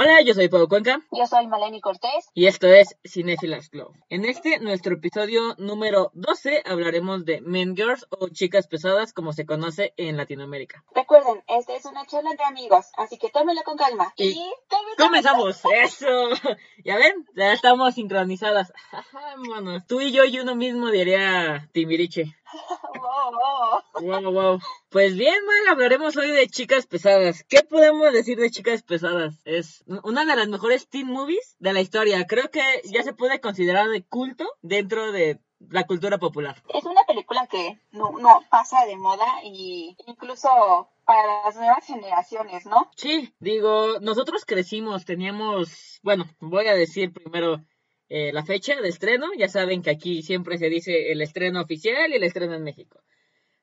Hola, yo soy Pablo Cuenca. Yo soy Maleni Cortés. Y esto es Cinefilas Club. En este, nuestro episodio número 12, hablaremos de Men Girls o chicas pesadas como se conoce en Latinoamérica. Recuerden, esta es una charla de amigos, así que tómenlo con calma. Y, comenzamos. Eso. Ya ven, ya estamos sincronizadas. Bueno, tú y yo y uno mismo diría Timiriche. wow, wow. Pues bien, mal, hablaremos hoy de chicas pesadas. ¿Qué podemos decir de chicas pesadas? Es una de las mejores teen movies de la historia. Creo que ya se puede considerar de culto dentro de la cultura popular. Es una película que no, no pasa de moda y incluso para las nuevas generaciones, ¿no? Sí, digo, nosotros crecimos, teníamos, bueno, voy a decir primero eh, la fecha de estreno. Ya saben que aquí siempre se dice el estreno oficial y el estreno en México.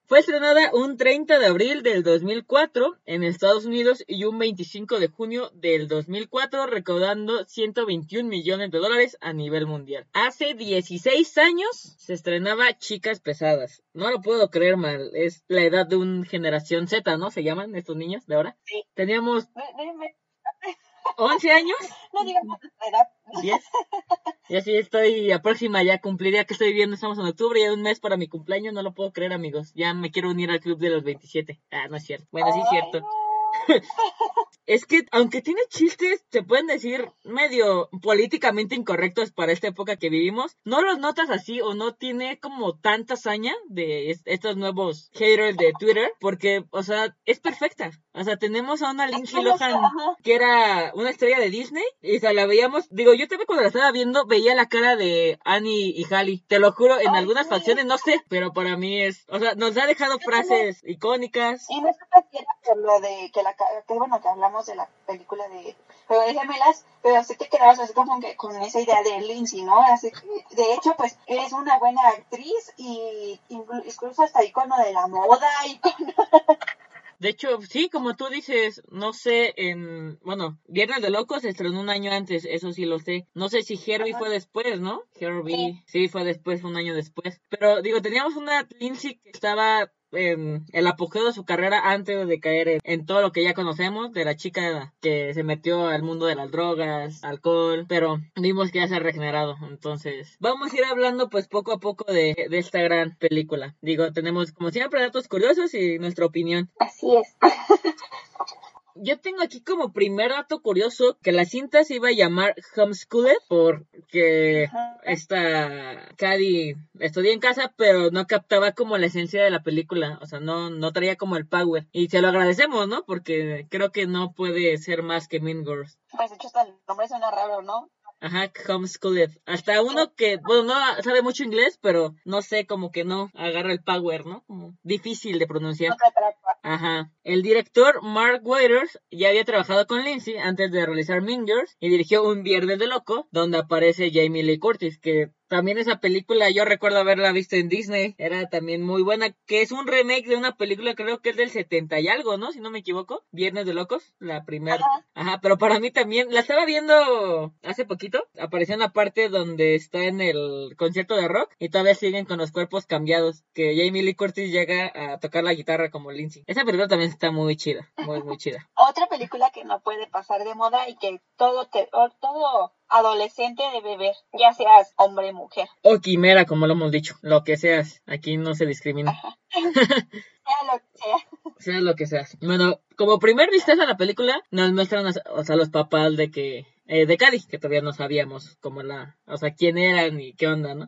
Fue estrenada un 30 de abril del 2004 en Estados Unidos y un 25 de junio del 2004 recaudando 121 millones de dólares a nivel mundial. Hace 16 años se estrenaba Chicas Pesadas. No lo puedo creer mal, es la edad de una generación Z, ¿no? Se llaman estos niños de ahora. Sí. Teníamos 11 años. No digamos la edad. 10. Y así estoy a próxima, ya cumpliría que estoy viendo, estamos en octubre, ya un mes para mi cumpleaños, no lo puedo creer amigos, ya me quiero unir al club de los 27. Ah, no es cierto. Bueno, sí es cierto. es que aunque tiene chistes, se pueden decir medio políticamente incorrectos para esta época que vivimos, no los notas así o no tiene como tanta hazaña de estos nuevos haters de Twitter, porque, o sea, es perfecta. O sea, tenemos a una Lindsay Lohan que era una estrella de Disney y se la veíamos, digo, yo también cuando la estaba viendo veía la cara de Annie y Hallie. Te lo juro, en algunas facciones no sé, pero para mí es, o sea, nos ha dejado frases icónicas. Y no es por lo de que la que bueno que hablamos de la película de Juego de Gemelas, pero sí te quedabas así como que con esa idea de Lindsay, ¿no? Así que, de hecho, pues es una buena actriz y incluso hasta icono de la moda, icono De hecho, sí, como tú dices, no sé, en, bueno, Viernes de Locos se estrenó un año antes, eso sí lo sé. No sé si Herbie fue después, ¿no? Herbie, sí. fue después, un año después. Pero digo, teníamos una Lindsay que estaba en el apogeo de su carrera antes de caer en, todo lo que ya conocemos de la chica que se metió al mundo de las drogas, alcohol, pero vimos que ya se ha regenerado. Entonces, vamos a ir hablando pues poco a poco de, de esta gran película. Digo, tenemos como siempre datos curiosos y nuestra opinión. Así es. yo tengo aquí como primer dato curioso que la cinta se iba a llamar Homeschooled porque esta Cady estudió en casa pero no captaba como la esencia de la película, o sea, no, no traía como el power. Y se lo agradecemos, ¿no? Porque creo que no puede ser más que Mean Girls. Pues de hecho hasta el nombre suena raro, ¿no? Ajá, homeschooled. Hasta uno que, bueno, no sabe mucho inglés, pero no sé, como que no agarra el power, ¿no? Como difícil de pronunciar. Ajá. El director Mark Waters ya había trabajado con Lindsay antes de realizar Mingers y dirigió Un Viernes de Loco, donde aparece Jamie Lee Curtis, que también esa película yo recuerdo haberla visto en Disney, era también muy buena, que es un remake de una película creo que es del 70 y algo, ¿no? Si no me equivoco, Viernes de Locos, la primera. Ajá. pero para mí también, la estaba viendo hace poquito, apareció una parte donde está en el concierto de rock y todavía siguen con los cuerpos cambiados, que Jamie Lee Curtis llega a tocar la guitarra como Lindsay. Esa película también está muy chida, muy, muy chida. Otra película que no puede pasar de moda y que todo, te, todo adolescente debe ver, ya seas hombre mujer. O quimera, como lo hemos dicho, lo que seas, aquí no se discrimina. sea lo que sea. Sea lo que seas. Bueno, como primer vistazo a la película, nos muestran o sea, los papás de que, eh, de Cádiz, que todavía no sabíamos cómo la, o sea, quién eran y qué onda, ¿no?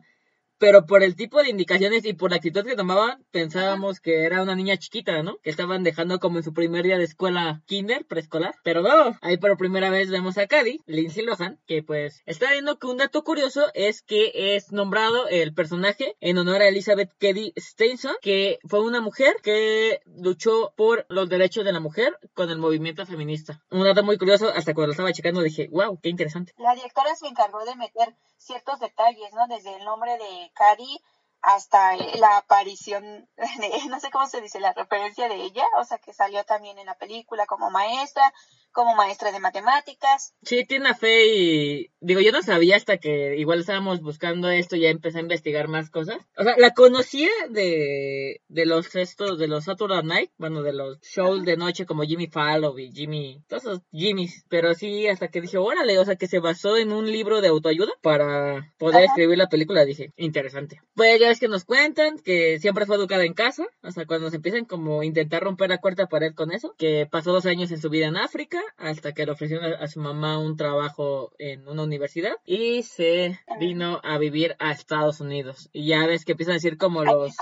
Pero por el tipo de indicaciones y por la actitud que tomaban, pensábamos que era una niña chiquita, ¿no? Que estaban dejando como en su primer día de escuela kinder, preescolar. Pero no, ahí por primera vez vemos a Cady, Lindsay Lohan, que pues está viendo que un dato curioso es que es nombrado el personaje en honor a Elizabeth Cady Stanson, que fue una mujer que luchó por los derechos de la mujer con el movimiento feminista. Un dato muy curioso, hasta cuando lo estaba checando dije, wow, qué interesante. La directora se encargó de meter ciertos detalles, ¿no? Desde el nombre de Cady hasta la aparición, no sé cómo se dice, la referencia de ella, o sea, que salió también en la película como maestra, como maestra de matemáticas. Sí, Tina Fey, digo, yo no sabía hasta que igual estábamos buscando esto y ya empecé a investigar más cosas. O sea, la conocía de, de los estos, de los Saturday Night, bueno, de los shows de noche como Jimmy Fallon y Jimmy, todos esos Jimmys, pero sí, hasta que dije, órale, o sea, que se basó en un libro de autoayuda para poder escribir la película, dije, interesante. Pues ya es que nos cuentan que siempre fue educada en casa, hasta cuando se empiezan como intentar romper la cuarta pared con eso, que pasó dos años en su vida en África, hasta que le ofrecieron a, su mamá un trabajo en una universidad y se vino a vivir a Estados Unidos. Y ya ves que empiezan a decir como los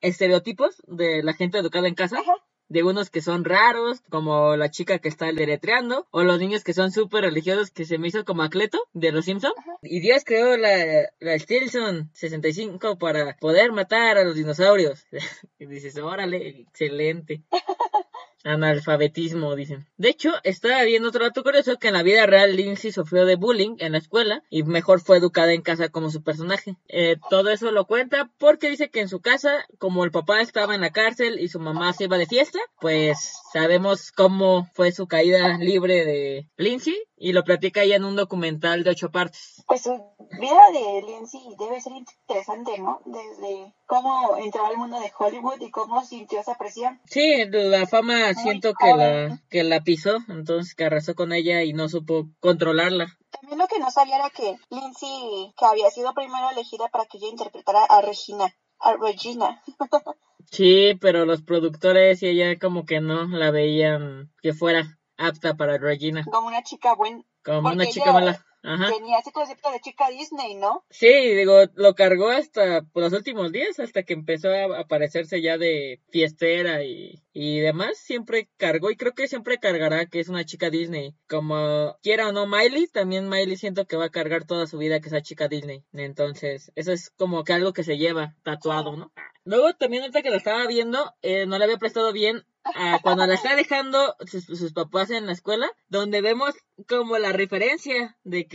estereotipos de la gente educada en casa de unos que son raros, como la chica que está deletreando, o los niños que son súper religiosos que se me hizo como Acleto de los Simpson. Y Dios creó la, la Stilson 65 para poder matar a los dinosaurios. y dices, órale, excelente. Analfabetismo, dicen. De hecho, estaba viendo otro dato curioso que en la vida real Lindsay sufrió de bullying en la escuela y mejor fue educada en casa como su personaje. Eh, todo eso lo cuenta porque dice que en su casa, como el papá estaba en la cárcel y su mamá se iba de fiesta, pues sabemos cómo fue su caída libre de Lindsay y lo platica ella en un documental de ocho partes. Pues su vida de Lindsay debe ser interesante, ¿no? Desde cómo entró al mundo de Hollywood y cómo sintió esa presión. Sí, la fama siento que la, que la pisó, entonces que arrasó con ella y no supo controlarla. También lo que no sabía era que Lindsay, que había sido primero elegida para que ella interpretara a Regina, a Regina. sí, pero los productores y ella como que no la veían que fuera apta para Regina. Como una chica buena. Como una chica mala. Ajá. Tenía ese concepto de chica Disney, ¿no? Sí, digo, lo cargó hasta por los últimos días, hasta que empezó a aparecerse ya de fiestera y, y demás. Siempre cargó y creo que siempre cargará que es una chica Disney. Como quiera o no Miley, también Miley siento que va a cargar toda su vida que sea chica Disney. Entonces, eso es como que algo que se lleva tatuado, ¿no? Luego también ahorita que la estaba viendo, eh, no le había prestado bien cuando la está dejando sus, papás en la escuela, donde vemos como la referencia de que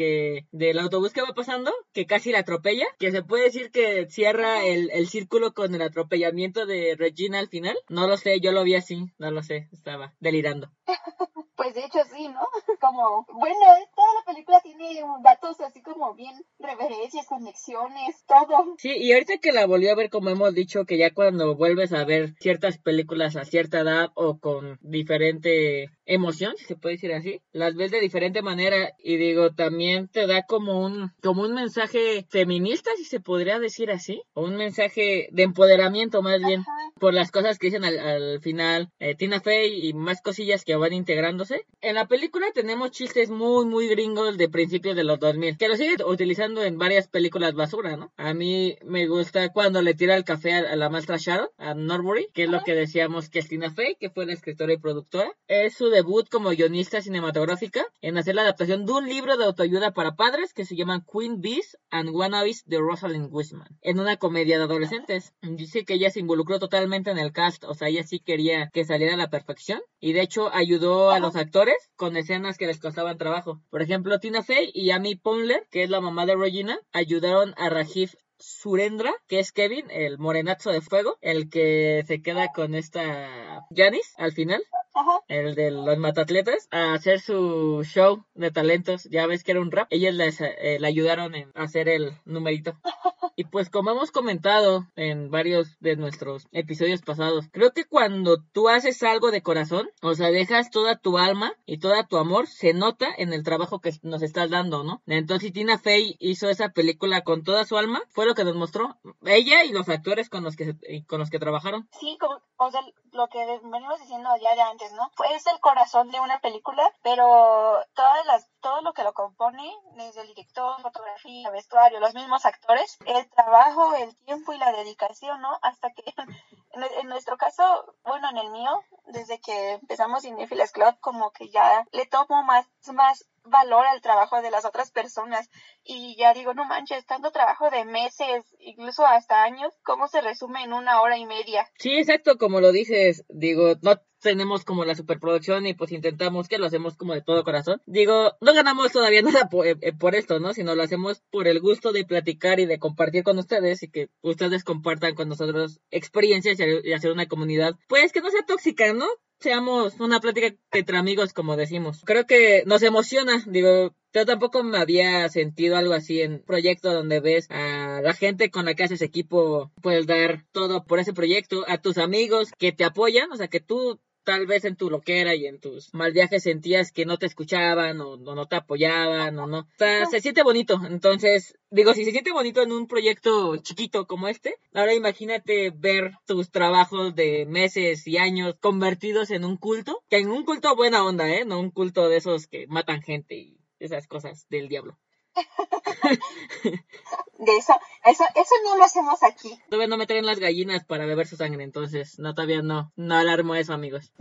del autobús que va pasando, que casi la atropella, que se puede decir que cierra el, el círculo con el atropellamiento de Regina al final. No lo sé, yo lo vi así, no lo sé, estaba delirando. Pues de hecho sí, ¿no? Como, bueno, toda la película tiene datos así como bien reverencias, conexiones, todo. Sí, y ahorita que la volví a ver, como hemos dicho, que ya cuando vuelves a ver ciertas películas a cierta edad o con diferente emoción, si se puede decir así, las ves de diferente manera y digo, también te da como un, como un mensaje feminista, si se podría decir así, o un mensaje de empoderamiento más bien, por las cosas que dicen al, final eh, Tina Fey y más cosillas que van integrándose. En la película tenemos chistes muy, muy gringos de principios de los 2000, que lo siguen utilizando en varias películas basura, ¿no? A mí me gusta cuando le tira el café a, la maestra Sharon, a Norbury, que es lo que decíamos que es Tina Fey, que fue la escritora y productora. Es su debut como guionista cinematográfica en hacer la adaptación de un libro de autoayuda para padres que se llama Queen Bees and Wannabes de Rosalind Wiseman, en una comedia de adolescentes. Dice que ella se involucró totalmente en el cast, o sea, ella sí quería que saliera a la perfección y de hecho ayudó a los actores con escenas que les costaban trabajo. Por ejemplo, Tina Fey y Amy Poehler, que es la mamá de Regina, ayudaron a Rajiv Surendra, que es Kevin, el morenazo de fuego, el que se queda con esta Janice al final. El de los matatletas, a hacer su show de talentos. Ya ves que era un rap. Ellas les, eh, le ayudaron en hacer el numerito. Y pues como hemos comentado en varios de nuestros episodios pasados, creo que cuando tú haces algo de corazón, o sea, dejas toda tu alma y toda tu amor, se nota en el trabajo que nos estás dando, ¿no? Entonces Tina Fey hizo esa película con toda su alma, fue lo que nos mostró ella y los actores con los que con los que trabajaron. Sí, como, o sea, lo que venimos diciendo ya de ¿no? Es el corazón de una película, pero todas las todo lo que lo compone, desde el director, fotografía, vestuario, los mismos actores, el trabajo, el tiempo y la dedicación, ¿no? Hasta que en, nuestro caso, bueno, en el mío, desde que empezamos Cinefiles Club, como que ya le tomo más, más valor al trabajo de las otras personas y ya digo, no manches, tanto trabajo de meses, incluso hasta años, ¿cómo se resume en una hora y media? Sí, exacto, como lo dices, digo, no tenemos como la superproducción y pues intentamos que lo hacemos como de todo corazón. Digo, no ganamos todavía nada por, eh, eh, por, esto, ¿no? Sino lo hacemos por el gusto de platicar y de compartir con ustedes y que ustedes compartan con nosotros experiencias y hacer una comunidad, pues que no sea tóxica, ¿no? Seamos una plática entre amigos, como decimos. Creo que nos emociona, digo, yo tampoco me había sentido algo así en proyecto donde ves a la gente con la que haces equipo, puedes dar todo por ese proyecto, a tus amigos que te apoyan, o sea, que tú tal vez en tu loquera y en tus mal viajes sentías que no te escuchaban o, no te apoyaban o no. O sea, se siente bonito. Entonces, digo, si se siente bonito en un proyecto chiquito como este, ahora imagínate ver tus trabajos de meses y años convertidos en un culto, que en un culto buena onda, ¿eh? No un culto de esos que matan gente y esas cosas del diablo. de eso, eso, eso no lo hacemos aquí. Todavía no me traen las gallinas para beber su sangre, entonces no, todavía no, no alarmo eso, amigos.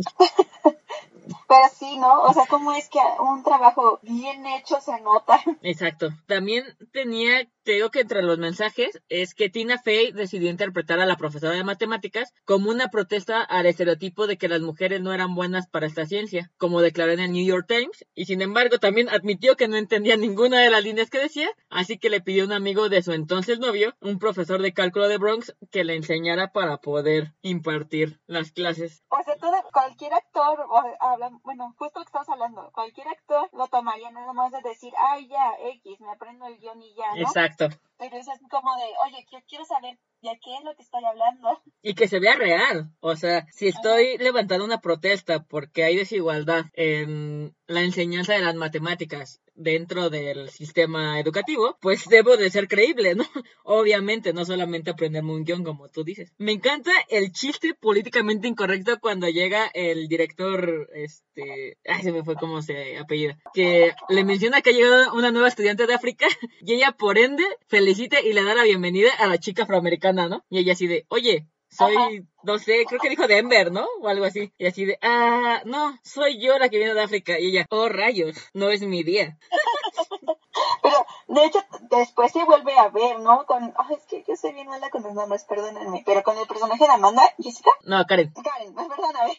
Pero sí, ¿no? O sea, ¿cómo es que un trabajo bien hecho se nota? Exacto. También tenía te digo que entre los mensajes es que Tina Fey decidió interpretar a la profesora de matemáticas como una protesta al estereotipo de que las mujeres no eran buenas para esta ciencia, como declaró en el New York Times, y sin embargo también admitió que no entendía ninguna de las líneas que decía, así que le pidió a un amigo de su entonces novio, un profesor de cálculo de Bronx, que le enseñara para poder impartir las clases. O sea, todo, cualquier actor, habla, bueno, justo lo que estamos hablando, cualquier actor lo tomaría nada más de decir, ay, ya, X, me aprendo el guion y ya, ¿no? Exacto. Pero es como de, oye, quiero saber de qué es lo que estoy hablando. Y que se vea real. O sea, si estoy levantando una protesta porque hay desigualdad en la enseñanza de las matemáticas dentro del sistema educativo, pues debo de ser creíble, ¿no? Obviamente, no solamente aprenderme un guion como tú dices. Me encanta el chiste políticamente incorrecto cuando llega el director, este, ay, se me fue como se apellida, que le menciona que ha llegado una nueva estudiante de África y ella por ende felicita y le da la bienvenida a la chica afroamericana, ¿no? Y ella así de, oye, soy, no sé, creo que dijo Denver, ¿no? O algo así. Y así de, ah, no, soy yo la que viene de África. Y ella, oh rayos, no es mi día. Pero, de hecho, después se vuelve a ver, ¿no? Con, oh, es que yo soy bien mala con los nombres, perdónenme. Pero con el personaje de Amanda, Jessica. No, Karen. Karen, perdóname.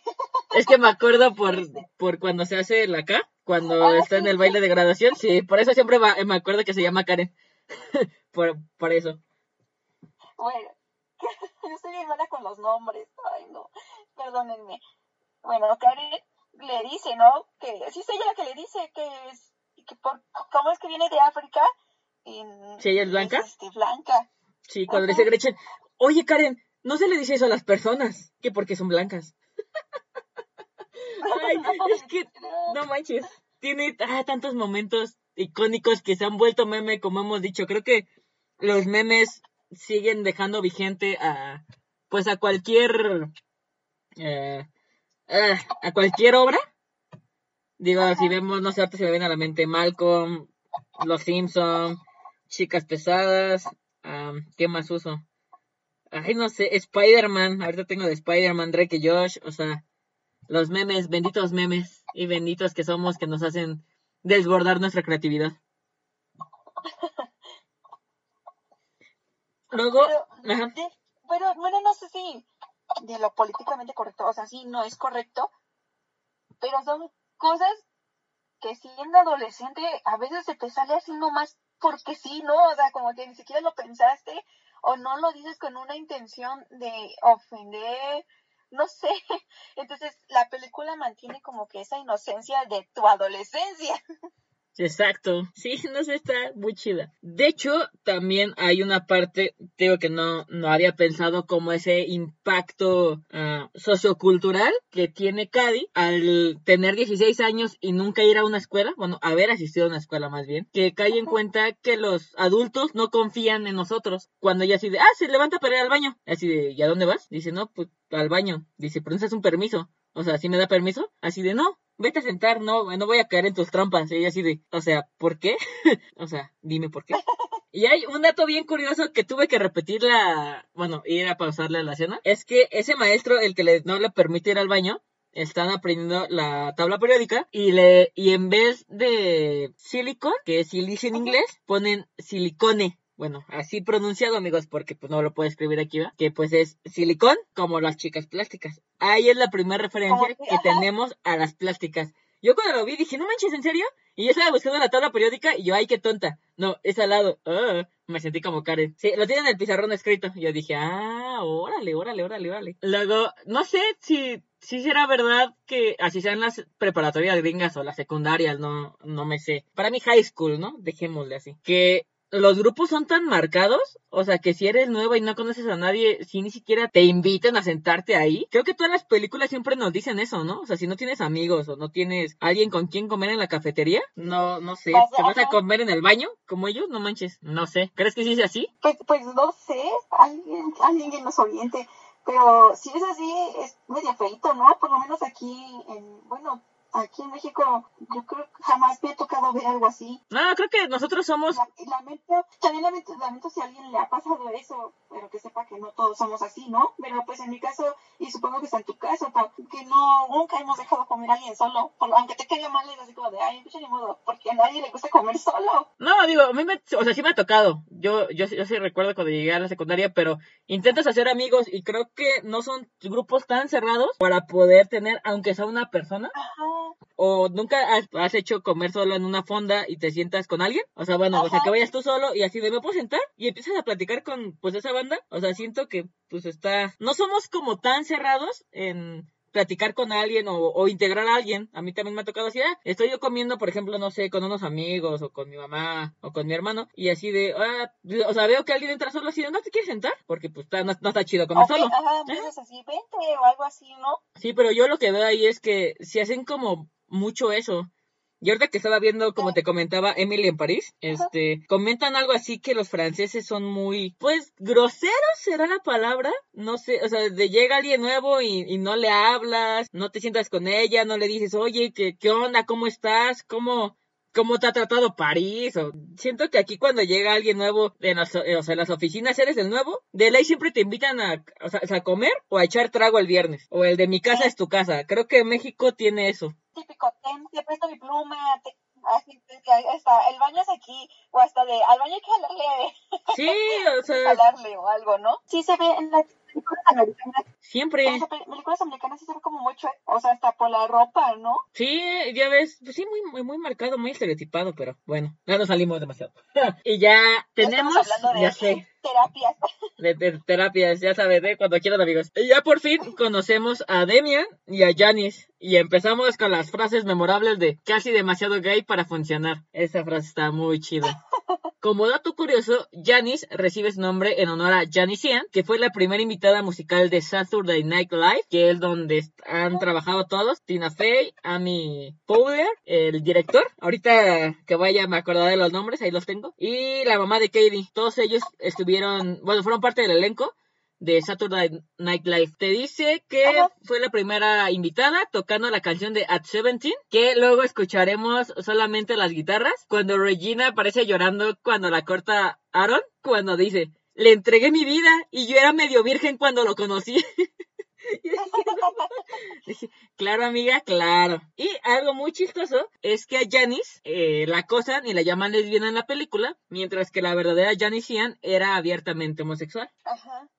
Es que me acuerdo por, por cuando se hace la K, cuando ah, está en el baile de graduación. Sí, por eso siempre me acuerdo que se llama Karen. por, por eso. Bueno, yo estoy bien mala con los nombres. Ay, no. Perdónenme. Bueno, Karen le dice, ¿no? Que sí es ella la que le dice que es. Que por, ¿Cómo es que viene de África? sí, ella es blanca. este, blanca. Sí, cuando le dice Gretchen, oye Karen, no se le dice eso a las personas, que porque son blancas. Ay, es que, no manches, tiene ah, tantos momentos icónicos que se han vuelto meme, como hemos dicho. Creo que los memes siguen dejando vigente a pues a cualquier eh, eh, a cualquier obra. Digo si vemos no sé ahorita se me viene a la mente Malcolm Los Simpson Chicas pesadas qué más uso ay no sé Spider-Man ahorita tengo de Spider-Man Drake y Josh o sea los memes benditos memes y benditos que somos que nos hacen desbordar nuestra creatividad Luego, pero, bueno, no sé si de lo políticamente correcto, o sea, sí, no es correcto, pero son cosas que siendo adolescente a veces se te sale así nomás porque sí, ¿no? O sea, como que ni siquiera lo pensaste o no lo dices con una intención de ofender, no sé. Entonces la película mantiene como que esa inocencia de tu adolescencia. Exacto, sí, no sé, está muy chida. De hecho, también hay una parte, digo que no, no había pensado como ese impacto ah, sociocultural que tiene Cady al tener 16 años y nunca ir a una escuela, bueno, haber asistido a una escuela más bien, que cae en cuenta que los adultos no confían en nosotros. Cuando ella así de, ah, se levanta para ir al baño. Así de, ¿y a dónde vas? Dice, no, pues al baño. Dice, pero es un permiso. O sea, ¿sí me da permiso? Así de, no, vete a sentar, no, no voy a caer en tus trampas. Y así de, o sea, ¿por qué? o sea, dime por qué. Y hay un dato bien curioso que tuve que repetir la, bueno, ir a pausarle a la cena, es que ese maestro, el que le, no le permite ir al baño, están aprendiendo la tabla periódica y le, y en vez de silicon, que es silicio en inglés, ponen silicone bueno, así pronunciado, amigos, porque pues no lo puedo escribir aquí, ¿va? Que pues es silicón como las chicas plásticas. Ahí es la primera referencia que tenemos a las plásticas. Yo cuando lo vi dije, no manches, ¿en serio? Y yo estaba buscando la tabla periódica y yo, ay, qué tonta. No, es al lado. Ah, me sentí como Karen. Sí, lo tienen en el pizarrón escrito. Yo dije, ah, órale, órale, órale, órale. Luego, no sé si sí será verdad que así sean las preparatorias gringas o las secundarias, no, no me sé. Para mí high school, ¿no? Dejémosle así. Que los grupos son tan marcados, o sea, que si eres nueva y no conoces a nadie, si ni siquiera te inviten a sentarte ahí. Creo que todas las películas siempre nos dicen eso, ¿no? O sea, si no tienes amigos o no tienes alguien con quien comer en la cafetería, no, no sé, ¿te vas a comer en el baño como ellos? No manches, no sé. ¿Crees que sí es así? Pues, pues no sé, alguien, alguien que nos oriente. Pero si es así, es medio feito, ¿no? Por lo menos aquí, en, bueno, aquí en México yo creo que jamás me ha tocado ver algo así. No, creo que nosotros somos... Lamento, también lamento, lamento si a alguien le ha pasado eso, pero que sepa que no todos somos así, ¿no? Pero pues en mi caso, y supongo que está en tu caso, que no, nunca hemos dejado comer a alguien solo, aunque te quede mal, es así como de, ay, ni modo, porque a nadie le gusta comer solo. No, digo, a mí me, o sea, sí me ha tocado, yo, yo, yo sí recuerdo cuando llegué a la secundaria, pero intentas hacer amigos y creo que no son grupos tan cerrados para poder tener, aunque sea una persona. Ajá o nunca has, hecho comer solo en una fonda y te sientas con alguien. O sea, bueno, o sea, que vayas tú solo y así de me puedo sentar y empiezas a platicar con pues esa banda. O sea, siento que pues está, no somos como tan cerrados en platicar con alguien o, integrar a alguien. A mí también me ha tocado así, ah, estoy yo comiendo, por ejemplo, no sé, con unos amigos o con mi mamá o con mi hermano y así de, ah, o sea, veo que alguien entra solo así de, ¿no te quieres sentar? Porque pues no, está chido comer solo. Ajá, así, vente o algo así, ¿no? Sí, pero yo lo que veo ahí es que si hacen como mucho eso. Y ahorita que estaba viendo, como te comentaba, Emily en París, este, comentan algo así que los franceses son muy, pues, groseros será la palabra, no sé, o sea, de llega alguien nuevo y, y no le hablas, no te sientas con ella, no le dices, oye, ¿qué, qué onda? ¿Cómo estás? ¿Cómo, cómo te ha tratado París. O, siento que aquí cuando llega alguien nuevo en las, o sea, las oficinas eres el nuevo, de ley siempre te invitan a, o sea, a comer o a echar trago el viernes. O el de mi casa es tu casa. Creo que México tiene eso. Típico, te, presto mi pluma, así, está, el baño es aquí, o hasta de, al baño hay que jalarle. Sí, o sea. jalarle o algo, ¿no? Sí se ve en la películas americanas. Siempre. En las películas americanas se ve como mucho, o sea, hasta por la ropa, ¿no? Sí, ya ves, pues sí, muy, muy, muy marcado, muy estereotipado, pero bueno, ya nos salimos demasiado. y ya tenemos, ya sé. Terapias. De, terapias, ya sabes, de cuando quieran amigos. Y ya por fin conocemos a Demian y a Janice. Y empezamos con las frases memorables de casi demasiado gay para funcionar. Esa frase está muy chida. Como dato curioso, Janis recibe su nombre en honor a Janis Ian, que fue la primera invitada musical de Saturday Night Live, que es donde han trabajado todos, Tina Fey, Amy Powder, el director, ahorita que vaya me acordaré de los nombres, ahí los tengo, y la mamá de Katie. Todos ellos estuvieron, bueno, fueron parte del elenco de Saturday Night Live. Te dice que fue la primera invitada tocando la canción de At Seventeen, que luego escucharemos solamente las guitarras, cuando Regina aparece llorando cuando la corta Aaron, cuando dice, le entregué mi vida y yo era medio virgen cuando lo conocí. claro, amiga, claro. Y algo muy chistoso es que a Janice eh, la acosan y la llaman lesbiana en la película, mientras que la verdadera Janice Ian era abiertamente homosexual.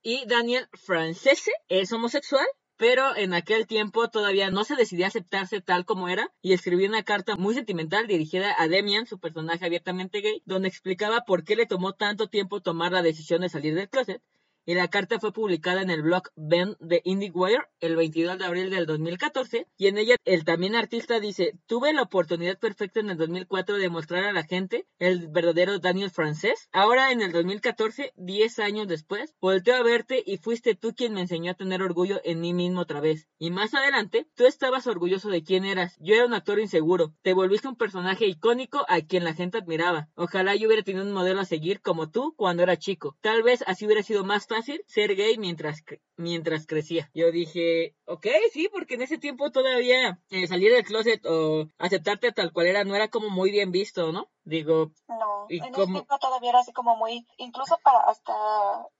Y Daniel Francese es homosexual, pero en aquel tiempo todavía no se decidía aceptarse tal como era y escribió una carta muy sentimental dirigida a Demian, su personaje abiertamente gay, donde explicaba por qué le tomó tanto tiempo tomar la decisión de salir del closet y la carta fue publicada en el blog Ben de IndieWire el 22 de abril del 2014 y en ella el también artista dice, tuve la oportunidad perfecta en el 2004 de mostrar a la gente el verdadero Daniel francés. Ahora en el 2014, 10 años después, volteo a verte y fuiste tú quien me enseñó a tener orgullo en mí mismo otra vez. Y más adelante, tú estabas orgulloso de quién eras. Yo era un actor inseguro. Te volviste un personaje icónico a quien la gente admiraba. Ojalá yo hubiera tenido un modelo a seguir como tú cuando era chico. Tal vez así hubiera sido más fácil ser gay mientras, mientras crecía. Yo dije, ok, sí, porque en ese tiempo todavía eh, salir del closet o aceptarte tal cual era no era como muy bien visto, ¿no? Digo, no, en ese tiempo todavía era así como muy, incluso para hasta,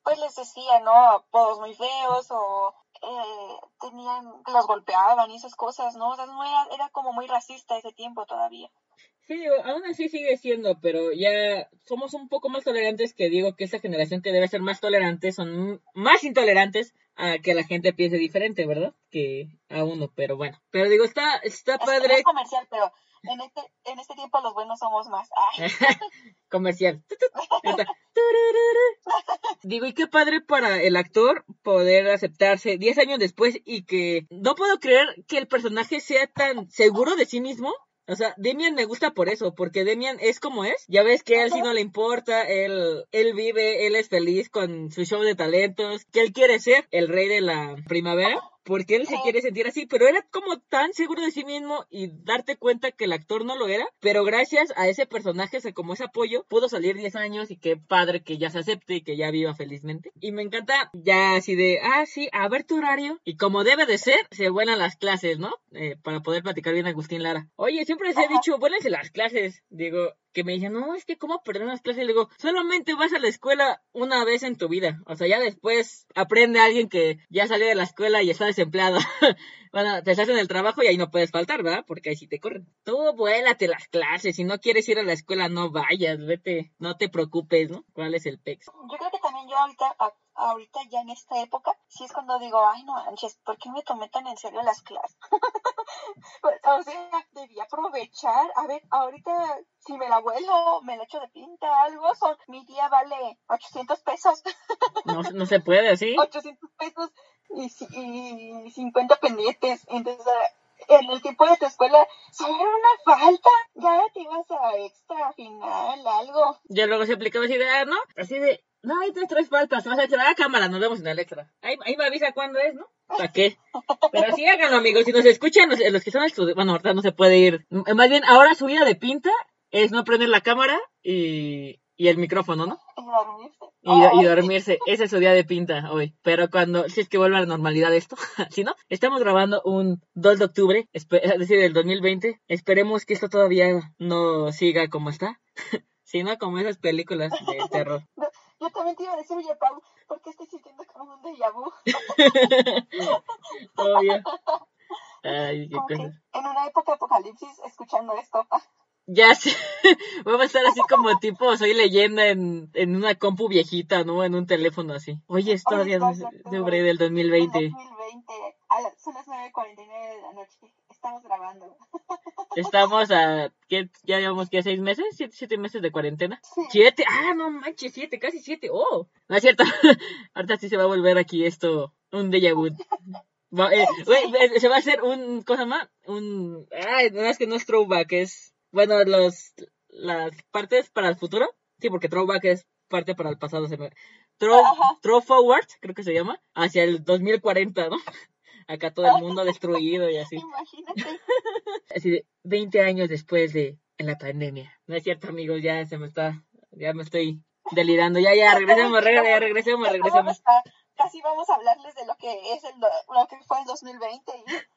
pues les decía, ¿no? Apodos muy feos o eh, tenían, los golpeaban y esas cosas, ¿no? O sea, no era, era como muy racista ese tiempo todavía. Sí, aún así sigue siendo, pero ya somos un poco más tolerantes que digo que esta generación que debe ser más tolerante son más intolerantes a que la gente piense diferente, ¿verdad? Que a uno, pero bueno. Pero digo, está, está padre. Es comercial, pero en este, en este tiempo los buenos somos más. comercial. digo, y qué padre para el actor poder aceptarse 10 años después y que no puedo creer que el personaje sea tan seguro de sí mismo o sea, Demian me gusta por eso, porque Demian es como es. Ya ves que a él sí no le importa, él, él vive, él es feliz con su show de talentos, que él quiere ser el rey de la primavera porque él se quiere sentir así, pero era como tan seguro de sí mismo y darte cuenta que el actor no lo era, pero gracias a ese personaje, como ese apoyo, pudo salir 10 años y qué padre que ya se acepte y que ya viva felizmente. Y me encanta ya así de, ah, sí, a ver tu horario. Y como debe de ser, se vuelan las clases, ¿no? Eh, para poder platicar bien Agustín Lara. Oye, siempre les he dicho, vuélense las clases. Digo, que me dicen, no, es que cómo perder unas clases. Le digo, solamente vas a la escuela una vez en tu vida. O sea, ya después aprende alguien que ya salió de la escuela y está desempleado. bueno, te estás en el trabajo y ahí no puedes faltar, ¿verdad? Porque ahí sí te corren. Tú vuélate las clases. Si no quieres ir a la escuela, no vayas. Vete, no te preocupes, ¿no? ¿Cuál es el pex? Yo creo que también yo ahorita ahorita ya en esta época, sí es cuando digo, ay no manches, ¿por qué me tomé tan en serio las clases? o sea, debía aprovechar, a ver, ahorita si me la vuelo, me la echo de pinta, algo, son, mi día vale 800 pesos. no, no se puede, ¿sí? 800 pesos y, y 50 pendientes, entonces en el tiempo de tu escuela, si era una falta, ya te ibas a extra, final, algo. Ya luego se aplicaba así de, ah, ¿no? Así de, no, hay tres, tres faltas. Vas a echar a cámara, nos vemos en el extra. Ahí, ahí me avisa cuándo es, ¿no? ¿Para qué? Pero sí háganlo, amigos. Si nos escuchan, los, los que son estudiantes, bueno, ahorita no se puede ir. Más bien, ahora su vida de pinta es no prender la cámara y, y el micrófono, ¿no? Y dormirse. Y, y, dormirse. Ese es su día de pinta hoy. Pero cuando, si es que vuelve a la normalidad esto, si no, estamos grabando un 2 de octubre, es decir, del 2020. Esperemos que esto todavía no siga como está. sino como esas películas de terror. Yo también te iba a decir, oye, Pau, ¿por qué estoy sintiendo como un déjà vu? Obvio. Ay, qué cosa. En una época de apocalipsis, escuchando esto. Ya sé, vamos a estar así como tipo, soy leyenda en, en una compu viejita, ¿no? En un teléfono así. Oye, es todavía de, del 2020. 2020, son las 9.49 de la noche, estamos grabando. Estamos a, ¿qué? Ya llevamos, ¿qué? ¿Seis meses? ¿Siete, siete meses de cuarentena? ¿Siete? Ah, no manches, siete, casi siete. Oh, no es cierto. Ahorita sí se va a volver aquí esto, un déjà vu. Eh, se va a hacer un, cosa más, un, ay, no es que no es throwback, es, bueno, los, las partes para el futuro. Sí, porque throwback es parte para el pasado. Se me... Throw, throw forward, creo que se llama, hacia el 2040, ¿no? Acá todo el mundo destruido y así. Imagínate. Así de 20 años después de la pandemia. No es cierto, amigos, ya se me está, ya me estoy delirando. Ya, ya, regresemos, regresemos, regresemos, regresemos. Casi vamos a hablarles de lo que es el, lo que fue el 2020.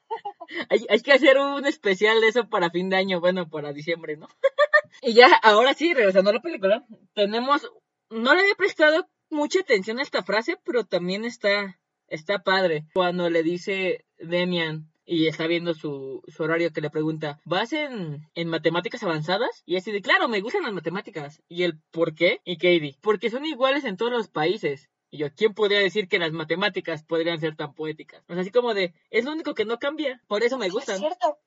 hay, hay que hacer un especial de eso para fin de año, bueno, para diciembre, ¿no? y ya, ahora sí, regresando a la película, tenemos, no le había prestado mucha atención a esta frase, pero también está está padre. Cuando le dice Demian y está viendo su, su, horario que le pregunta, ¿vas en, en matemáticas avanzadas? Y así de, claro, me gustan las matemáticas. ¿Y el por qué? Y Katie, porque son iguales en todos los países. Y yo, ¿quién podría decir que las matemáticas podrían ser tan poéticas? O sea, así como de, es lo único que no cambia, por eso me gustan. Es cierto.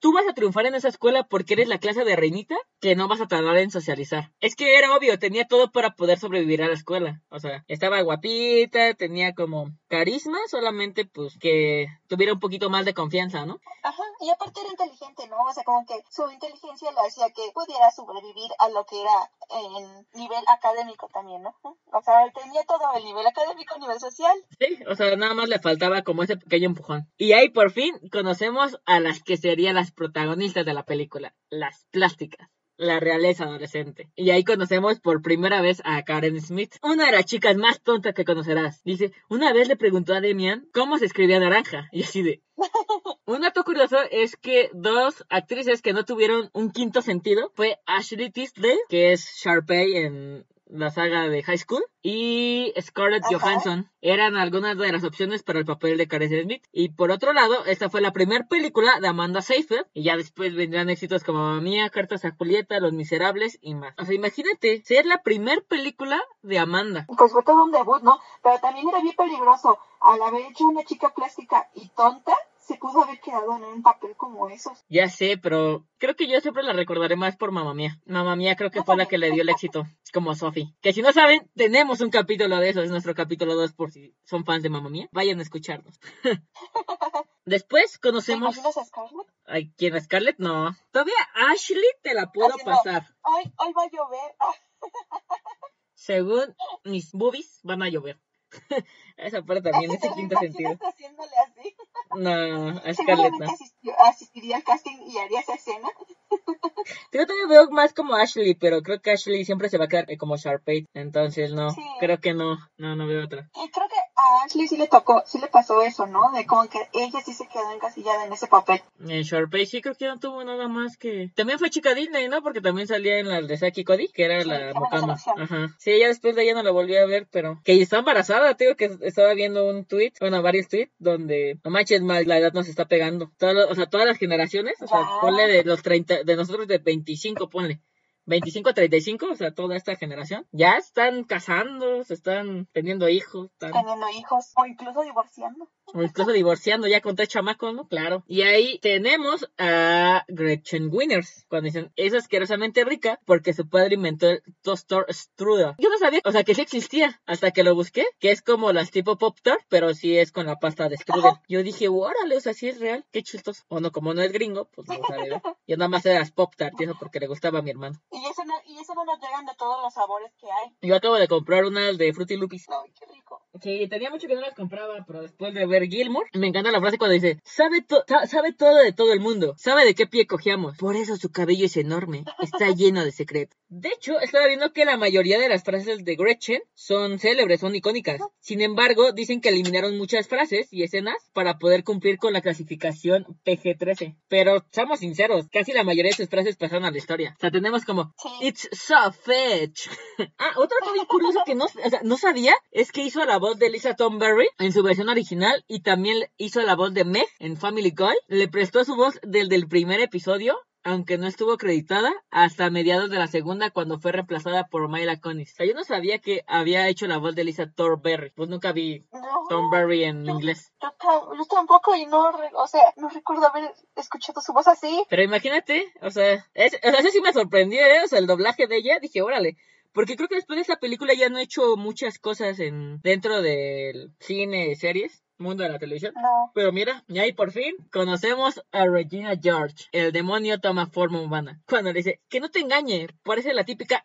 Tú vas a triunfar en esa escuela porque eres la clase de reinita que no vas a tardar en socializar. Es que era obvio, tenía todo para poder sobrevivir a la escuela. O sea, estaba guapita, tenía como carisma, solamente pues que tuviera un poquito más de confianza, ¿no? Ajá, y aparte era inteligente, ¿no? O sea, como que su inteligencia le hacía que pudiera sobrevivir a lo que era en nivel académico también, ¿no? O sea, tenía todo el nivel académico, el nivel social. Sí, o sea, nada más le faltaba como ese pequeño empujón. Y ahí por fin conocemos a las que serían las protagonistas de la película, las plásticas la realeza adolescente. Y ahí conocemos por primera vez a Karen Smith, una de las chicas más tontas que conocerás. Dice, una vez le preguntó a Demian cómo se escribía naranja. Y así de... Un dato curioso es que dos actrices que no tuvieron un quinto sentido fue Ashley Tisdale, que es Sharpay en la saga de High School, y Scarlett Johansson eran algunas de las opciones para el papel de Karen Smith. Y por otro lado, esta fue la primera película de Amanda Seyfried, y ya después vendrán éxitos como Mamma Mía, Cartas a Julieta, Los Miserables y más. O sea, imagínate, ser la primera película de Amanda. Pues fue todo un debut, ¿no? Pero también era bien peligroso. Al haber hecho una chica plástica y tonta, se pudo haber quedado en un papel como esos. Ya sé, pero creo que yo siempre la recordaré más por Mamá Mía. Mamá Mía creo que fue la que le dio el éxito, como Sophie. Que si no saben, tenemos un capítulo de eso, es nuestro capítulo 2 por si son fans de Mamá Mía. Vayan a escucharnos. Después conocemos... ¿Te a Scarlett? Ay, ¿quién es Scarlett? No. Todavía Ashley te la puedo pasar. Hoy, hoy va a llover. Según mis boobies, van a llover. Esa parte también, ese quinto sentido. haciéndole así. No, a Scarlett no. asistiría al casting y haría esa escena. Yo también veo más como Ashley, pero creo que Ashley siempre se va a quedar como Sharpay. Entonces, no, creo que no, no, no veo otra. Y creo que a Ashley sí le tocó, sí le pasó eso, ¿no? De como que ella sí se quedó encasillada en ese papel. En Sharpay sí creo que no tuvo nada más que... También fue chica Disney, ¿no? Porque también salía en la de Saki Cody, que era la Mokama. Ajá. Sí, ella después de ella no la volví a ver, pero... Que está embarazada, tío, que estaba viendo un tweet, bueno, varios tweets, donde... No manches, mal, la edad nos está pegando. o sea, todas las generaciones, o sea, ponle de los 30, de nosotros de 25, ponle. 25 a 35, o sea, toda esta generación, ya están casando, se están teniendo hijos. Están... Teniendo hijos, o incluso divorciando. O incluso divorciando ya con tres chamacos, ¿no? Claro. Y ahí tenemos a Gretchen Winners, cuando dicen, es asquerosamente rica porque su padre inventó el toaster strudel. Yo no sabía, o sea, que sí existía, hasta que lo busqué, que es como las tipo pop tart, pero sí es con la pasta de strudel. Yo dije, órale, o sea, sí es real, qué chistoso. O no, como no es gringo, pues no sabe ver. Yo nada más era las pop tart, eso porque le gustaba a mi hermano. No, y eso no nos llegan de todos los sabores que hay. Yo acabo de comprar unas de Fruity Loopies. Ay, qué rico. Sí, tenía mucho que no las compraba, pero después de ver Gilmore, me encanta la frase cuando dice, sabe, sabe todo de todo el mundo, sabe de qué pie cogíamos, por eso su cabello es enorme, está lleno de secretos. De hecho, estaba viendo que la mayoría de las frases de Gretchen son célebres, son icónicas. Sin embargo, dicen que eliminaron muchas frases y escenas para poder cumplir con la clasificación PG-13. Pero, seamos sinceros, casi la mayoría de sus frases pasaron a la historia. O sea, tenemos como, It's so fetch. ah, otra cosa curiosa que no, o sea, no sabía es que hizo la voz de Lisa Thornberry en su versión original y también hizo la voz de Meg en Family Guy. Le prestó su voz desde el primer episodio aunque no estuvo acreditada hasta mediados de la segunda cuando fue reemplazada por Myla Conis. O sea, yo no sabía que había hecho la voz de Lisa Thornberry. Pues nunca vi Thornberry en inglés. Yo, tampoco y no, o sea, no recuerdo haber escuchado su voz así. Pero imagínate, o sea, es, o sea, eso sí me sorprendió, ¿eh? O sea, el doblaje de ella, dije, órale. Porque creo que después de esa película ya no he hecho muchas cosas en dentro del cine, series mundo de la televisión. No. Pero mira, y ahí por fin conocemos a Regina George. El demonio toma forma humana. Cuando le dice, que no te engañe, parece la típica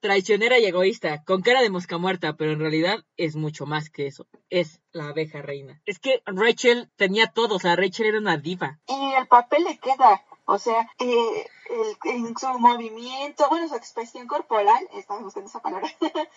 traicionera y egoísta, con cara de mosca muerta, pero en realidad es mucho más que eso. Es la abeja reina. Es que Rachel tenía todo, o sea, Rachel era una diva. Y el papel le queda, o sea, eh, el, en su movimiento, bueno, su expresión corporal, estamos buscando esa palabra,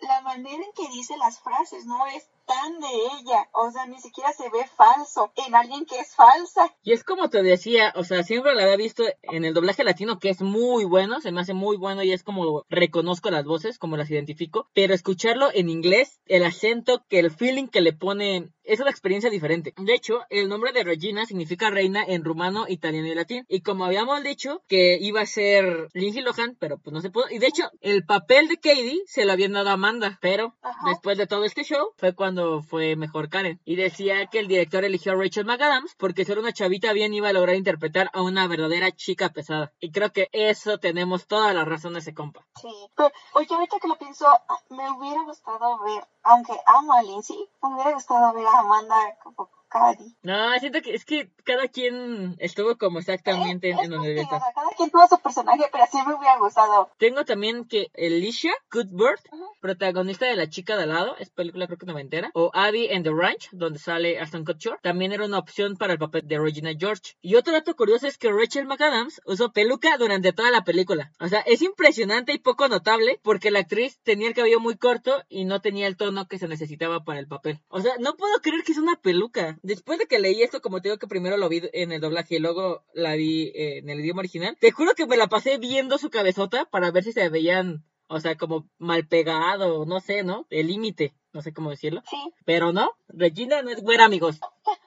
la manera en que dice las frases, no es tan de ella, o sea, ni siquiera se ve falso en alguien que es falsa. Y es como te decía, o sea, siempre la había visto en el doblaje latino, que es muy bueno, se me hace muy bueno y es como reconozco las voces, como las identifico, pero escucharlo en inglés, el acento, que el feeling que le pone es una experiencia diferente. De hecho, el nombre de Regina significa reina en rumano, italiano y latín. Y como habíamos dicho, que iba a ser Lindsay Lohan, pero pues no se pudo. Y de hecho, el papel de Katie se lo habían dado a Amanda, pero después de todo este show fue cuando fue mejor Karen. Y decía que el director eligió a Rachel McAdams porque solo una chavita bien iba a lograr interpretar a una verdadera chica pesada. Y creo que eso tenemos toda la razón de ese compa. Sí, pero oye, ahorita que lo pienso, me hubiera gustado ver, aunque amo a Lindsay, me hubiera gustado ver a Amanda como no, siento que es que cada quien estuvo como exactamente en, donde está. cada quien tuvo su personaje, pero sí me hubiera gustado. Tengo también que Alicia Cuthbert, protagonista de La chica de al lado, es película creo que noventera, o Abby and the Ranch, donde sale Aston Kutcher, también era una opción para el papel de Regina George. Y otro dato curioso es que Rachel McAdams usó peluca durante toda la película. O sea, es impresionante y poco notable porque la actriz tenía el cabello muy corto y no tenía el tono que se necesitaba para el papel. O sea, no puedo creer que es una peluca después de que leí esto, como te digo que primero lo vi en el doblaje y luego la vi eh, en el idioma original, te juro que me la pasé viendo su cabezota para ver si se veían, o sea, como mal pegado, no sé, ¿no? El límite, no sé cómo decirlo. Sí. Pero no, Regina no es buena, amigos.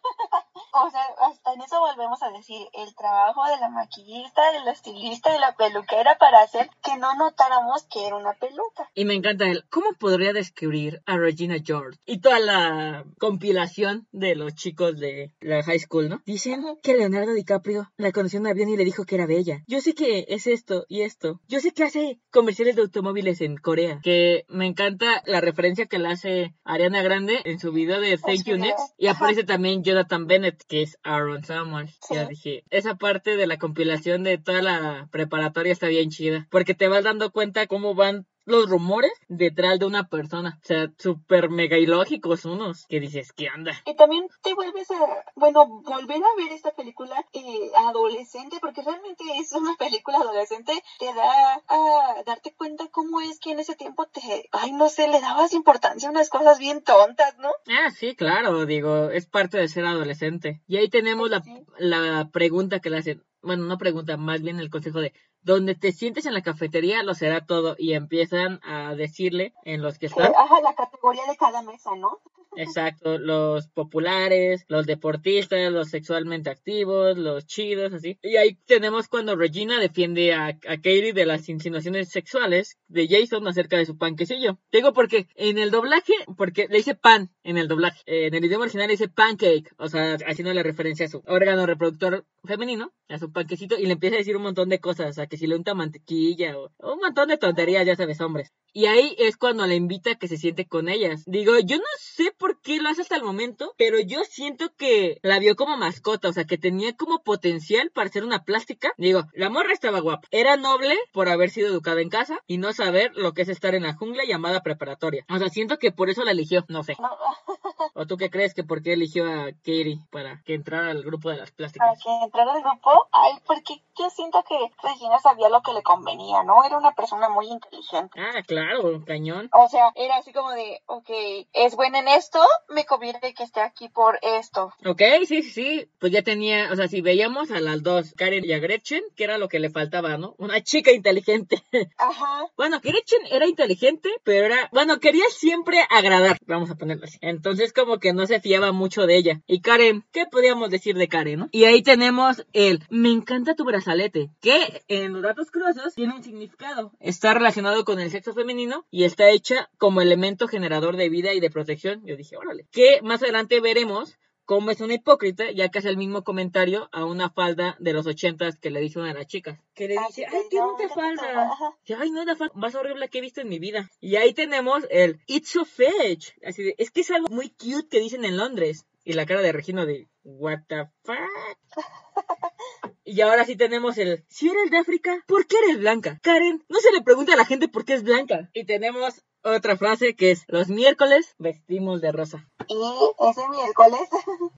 o sea, hasta en eso volvemos a decir, el trabajo de la maquillista, de la estilista, de la peluquera para hacer que no notáramos que era una peluca. Y me encanta él, ¿cómo podría describir a Regina George? Y toda la compilación de los chicos de la high school, ¿no? Dicen que Leonardo DiCaprio la conoció en un avión y le dijo que era bella. Yo sé que es esto y esto. Yo sé que hace comerciales de automóviles en Corea. Que me encanta la referencia que le hace Ariana Grande en su video de Thank You Next. Y aparece también Jonathan Bennett, que es Aaron Samuels. Ya dije, esa parte de la compilación de toda la preparatoria está bien chida. Porque te vas dando cuenta cómo van los rumores detrás de una persona. O sea, súper mega ilógicos unos. Que dices, ¿qué anda? Y también te vuelves a, bueno, volver a ver esta película eh, adolescente, porque realmente es una película adolescente, te da a darte cuenta cómo es que en ese tiempo te, ay, no sé, le dabas importancia a unas cosas bien tontas, ¿no? Ah, sí, claro, digo, es parte de ser adolescente. Y ahí tenemos la, la pregunta que le hacen, bueno, no pregunta, más bien el consejo de donde te sientes en la cafetería lo será todo y empiezan a decirle en los que están. Ajá, la categoría de cada mesa, ¿no? Exacto, los populares, los deportistas, los sexualmente activos, los chidos, así. Y ahí tenemos cuando Regina defiende a, a Katie de las insinuaciones sexuales de Jason acerca de su panquecillo. Digo porque en el doblaje, porque le dice pan en el doblaje, en el idioma original le dice pancake, o sea, haciéndole referencia a su órgano reproductor femenino, a su panquecito, y le empieza a decir un montón de cosas, que si le unta mantequilla o, un montón de tonterías, ya sabes, hombres. Y ahí es cuando le invita a que se siente con ellas. Digo, yo no sé por qué lo hace hasta el momento, pero yo siento que la vio como mascota, o sea, que tenía como potencial para ser una plástica. Digo, la morra estaba guapa. Era noble por haber sido educada en casa y no saber lo que es estar en la jungla llamada preparatoria. O sea, siento que por eso la eligió, no sé. ¿O tú qué crees que por qué eligió a Katie para que entrara al grupo de las plásticas? Para que entrara al grupo, ay, porque yo siento que Regina sabía lo que le convenía, ¿no? Era una persona muy inteligente. Ah, claro, cañón. O sea, era así como de, ok, es buena en esto, me conviene que esté aquí por esto. Ok, sí, sí, sí. Pues ya tenía, o sea, si veíamos a las dos, Karen y a Gretchen, que era lo que le faltaba, ¿no? Una chica inteligente. Ajá. Bueno, Gretchen era inteligente, pero era, bueno, quería siempre agradar, vamos a ponerlo así. Entonces como que no se fiaba mucho de ella. Y Karen, ¿qué podíamos decir de Karen, no? Y ahí tenemos el, me encanta tu brazalete, que en los datos curiosos tiene un significado. Está relacionado con el sexo femenino y está hecha como elemento generador de vida y de protección. Yo dije, órale. Que más adelante veremos cómo es una hipócrita, ya que hace el mismo comentario a una falda de los ochentas que le dice una de las chicas. Que le dice, ay, qué bonita falda. Ay, no es la falda más horrible que he visto en mi vida. Y ahí tenemos el It's so fetch. Así de, es que es algo muy cute que dicen en Londres. Y la cara de Regino de, what the fuck. Y ahora sí tenemos el, si eres de África, ¿por qué eres blanca? Karen, no se le pregunta a la gente por qué es blanca. Y tenemos otra frase que es, los miércoles vestimos de rosa. Y ese miércoles.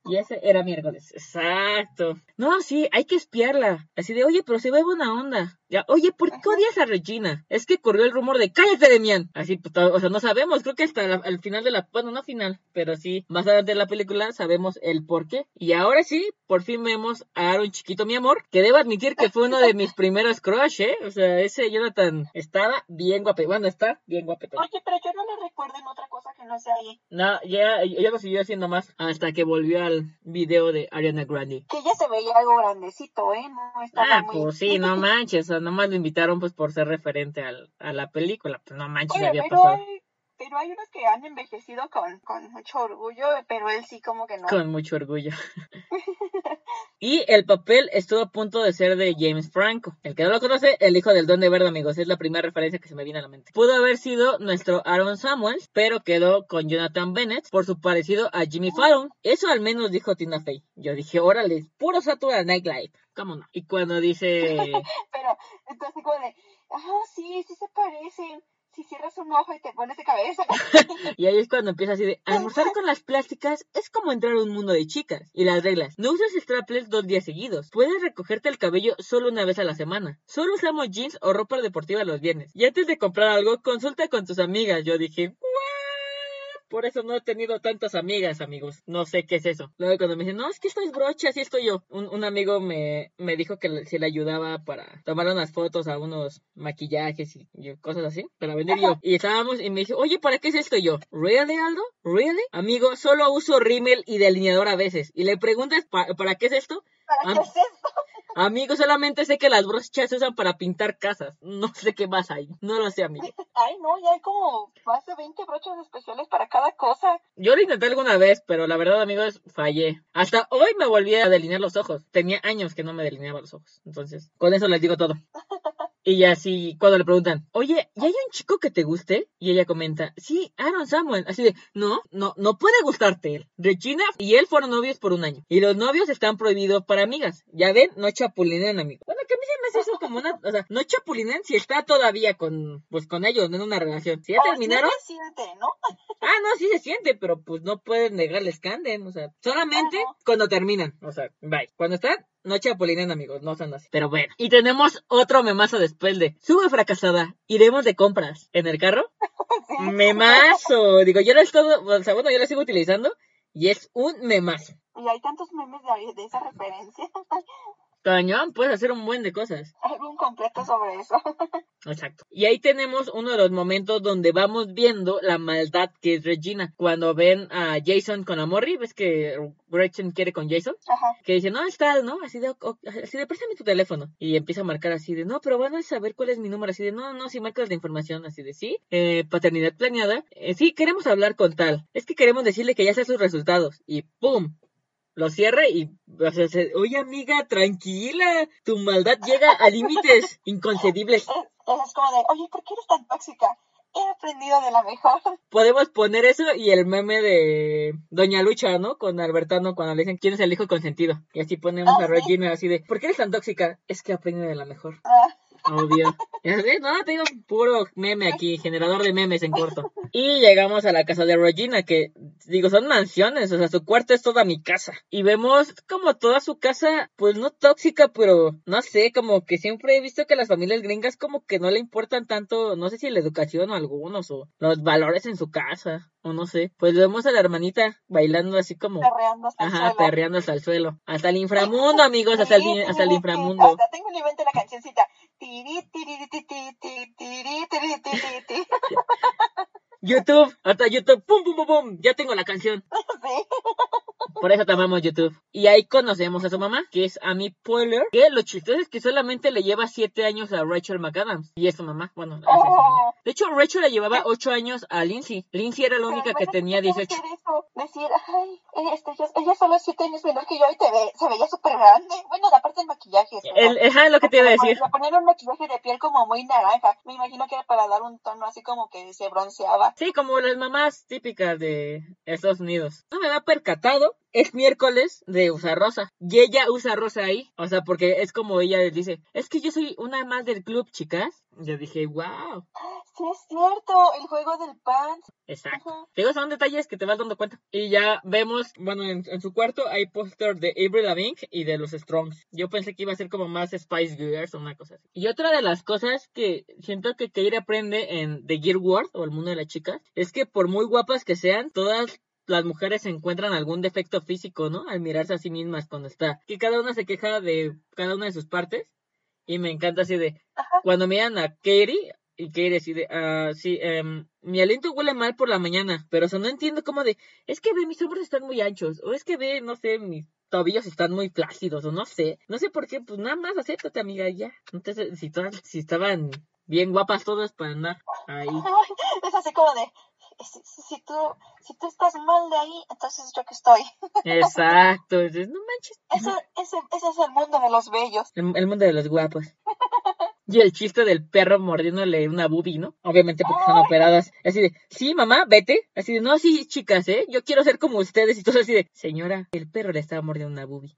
Y ese era miércoles, exacto. No, sí, hay que espiarla. Así de, oye, pero se ve buena onda. Ya, oye, ¿por qué odias a Regina? Es que corrió el rumor de cállate, Demian. Así, pues, o sea, no sabemos, creo que hasta el final de la, bueno, no final, pero sí, más adelante de la película sabemos el por qué. Y ahora sí, por fin vemos a Aaron Chiquito, mi amor, que debo admitir que fue uno de mis primeros crush, ¿eh? O sea, ese Jonathan estaba bien guapo, bueno, está bien guapetón. Oye, pero yo no le recuerdo en otra cosa que no sea ahí. No, ya, ya lo siguió haciendo más hasta que volvió al video de Ariana Grande. Que ya se veía algo grandecito, ¿eh? No estaba ah, pues sí, no manches, sea, nomás lo invitaron pues por ser referente al, a la película, pues no manches, Oye, había pero pasado. hay, pero hay unos que han envejecido con, con mucho orgullo, pero él sí como que no. Con mucho orgullo. y el papel estuvo a punto de ser de James Franco. El que no lo conoce, el hijo del Don de Verde, amigos. Es la primera referencia que se me viene a la mente. Pudo haber sido nuestro Aaron Samuels, pero quedó con Jonathan Bennett por su parecido a Jimmy Fallon. Eso al menos dijo Tina Fey. Yo dije, órale, puro Saturday Night Live. ¿Cómo no? Y cuando dice... pero entonces como de, ah, sí, sí se parecen. Si cierras un ojo y te pones de cabeza. y ahí es cuando empieza así de, almorzar con las plásticas es como entrar a un mundo de chicas. Y las reglas, no uses strapless dos días seguidos. Puedes recogerte el cabello solo una vez a la semana. Solo usamos jeans o ropa deportiva los viernes. Y antes de comprar algo, consulta con tus amigas. Yo dije. Por eso no he tenido tantas amigas, amigos. No sé qué es eso. Luego cuando me dicen, no, es que esto es brocha, así estoy yo. Un, un amigo me, me dijo que se le ayudaba para tomar unas fotos a unos maquillajes y, cosas así, para vender yo. Y estábamos y me dice, oye, ¿para qué es esto? Y yo, ¿really, Aldo? ¿Really? Amigo, solo uso rímel y delineador a veces. Y le preguntas, ¿para qué es esto? ¿Para qué es esto? Amigo, solamente sé que las brochas se usan para pintar casas. No sé qué más hay. No lo sé, amigo. Ay, no, ya hay como más de 20 brochas especiales para cada cosa. Yo lo intenté alguna vez, pero la verdad, amigos, fallé. Hasta hoy me volví a delinear los ojos. Tenía años que no me delineaba los ojos. Entonces, con eso les digo todo. Y así, cuando le preguntan, oye, ¿y hay un chico que te guste? Y ella comenta, sí, Aaron Samuel. Así de, no, no, no puede gustarte él. Regina y él fueron novios por un año. Y los novios están prohibidos para amigas. Ya ven, no chapulinen, amigo. Bueno, que a mí se me hace eso como una, o sea, no chapulinen si está todavía con, pues con ellos, en una relación. Si ya terminaron. se siente, ¿no? ah, no, sí se siente, pero pues no pueden negarles canden, o sea, solamente cuando terminan. O sea, bye. Cuando están, no chapulinen, amigos, no son así. Pero bueno. Y tenemos otro memazo después de Sube fracasada, iremos de compras. ¿En el carro? Memazo. Digo, yo lo estoy, o sea, bueno, yo lo sigo utilizando y es un memazo. Y hay tantos memes de, de esa referencia. Cañón, puedes hacer un buen de cosas. Algún completo sobre eso. Exacto. Y ahí tenemos uno de los momentos donde vamos viendo la maldad que es Regina. Cuando ven a Jason con la ves que Gretchen quiere con Jason. Ajá. Que dice, no, está, ¿no? Así de, así de, préstame tu teléfono. Y empieza a marcar así de, no, pero van a saber cuál es mi número. Así de, no, no, si marcas la información. Así de, sí, eh, paternidad planeada. Eh, sí, queremos hablar con tal. Es que queremos decirle que ya sé sus resultados. Y ¡pum! Lo cierre y, o sea, oye amiga, tranquila, tu maldad llega a límites inconcebibles. Es, como de, oye, ¿por qué eres tan tóxica? He aprendido de la mejor. Podemos poner eso y el meme de Doña Lucha, ¿no? Con Albertano cuando le dicen quién es el hijo consentido. Y así ponemos ah, a Regina así de, ¿por qué eres tan tóxica? Es que aprende de la mejor. Ah. Obvio. No, tengo puro meme aquí, generador de memes en corto. Y llegamos a la casa de Regina, que digo, son mansiones, o sea, su cuarto es toda mi casa. Y vemos como toda su casa, pues no tóxica, pero no sé, como que siempre he visto que las familias gringas como que no le importan tanto, no sé si la educación o algunos, o los valores en su casa, o no sé. Pues vemos a la hermanita bailando así como... Perreando hasta Ajá, el suelo. perreando hasta el suelo. Hasta el inframundo, amigos, hasta el, hasta el inframundo. Hasta tengo en mente la cancioncita. YouTube, hasta YouTube, pum, pum, pum, pum, ya tengo la canción. Por eso te amamos YouTube. Y ahí conocemos a su mamá, que es Amy Poehler, que lo chistoso es que solamente le lleva siete años a Rachel McAdams. Y es su mamá, bueno. Oh. De hecho, Rachel le llevaba ocho años a Lindsay. Lindsay era la única que tenía 18. Decir, ay, este, ella, solo es siete años menor que yo y te ve, se veía súper grande. Bueno, aparte del maquillaje. El, es lo que te iba a decir. Le ponían un maquillaje de piel como muy naranja. Me imagino que era para dar un tono así como que se bronceaba. Sí, como las mamás típicas de Estados Unidos. No me había percatado es miércoles de usar rosa. Y ella usa rosa ahí. O sea, porque es como ella dice, es que yo soy una más del club, chicas. Yo dije, wow. Sí, es cierto, el juego del pan. Exacto. Digo, son detalles que te vas dando cuenta. Y ya vemos, bueno, en, su cuarto hay póster de Avril Lavigne y de los Strongs. Yo pensé que iba a ser como más Spice Girls o una cosa así. Y otra de las cosas que siento que Keira aprende en The Gear World o el mundo de las chicas es que por muy guapas que sean, todas las mujeres encuentran algún defecto físico, ¿no? Al mirarse a sí mismas cuando está. Que cada una se queja de cada una de sus partes. Y me encanta así de, cuando miran a Katie, y Katie así de, ah, sí, em, mi aliento huele mal por la mañana, pero o sea, no entiendo cómo de, es que ve, mis hombros están muy anchos, o es que ve, no sé, mis tobillos están muy flácidos, o no sé, no sé por qué, pues nada más acéptate, amiga, ya. Entonces, si todas, si estaban bien guapas todas para andar ahí. Es así como de, si, tú, si tú estás mal de ahí, entonces yo que estoy. Exacto, no manches. Eso, ese, ese es el mundo de los bellos. El, mundo de los guapos. Y el chiste del perro mordiéndole una boobie, ¿no? Obviamente porque son operadas. Así de, sí, mamá, vete. Así de, no, sí, chicas, ¿eh? Yo quiero ser como ustedes. Y todo así de, señora, el perro le estaba mordiendo una boobie.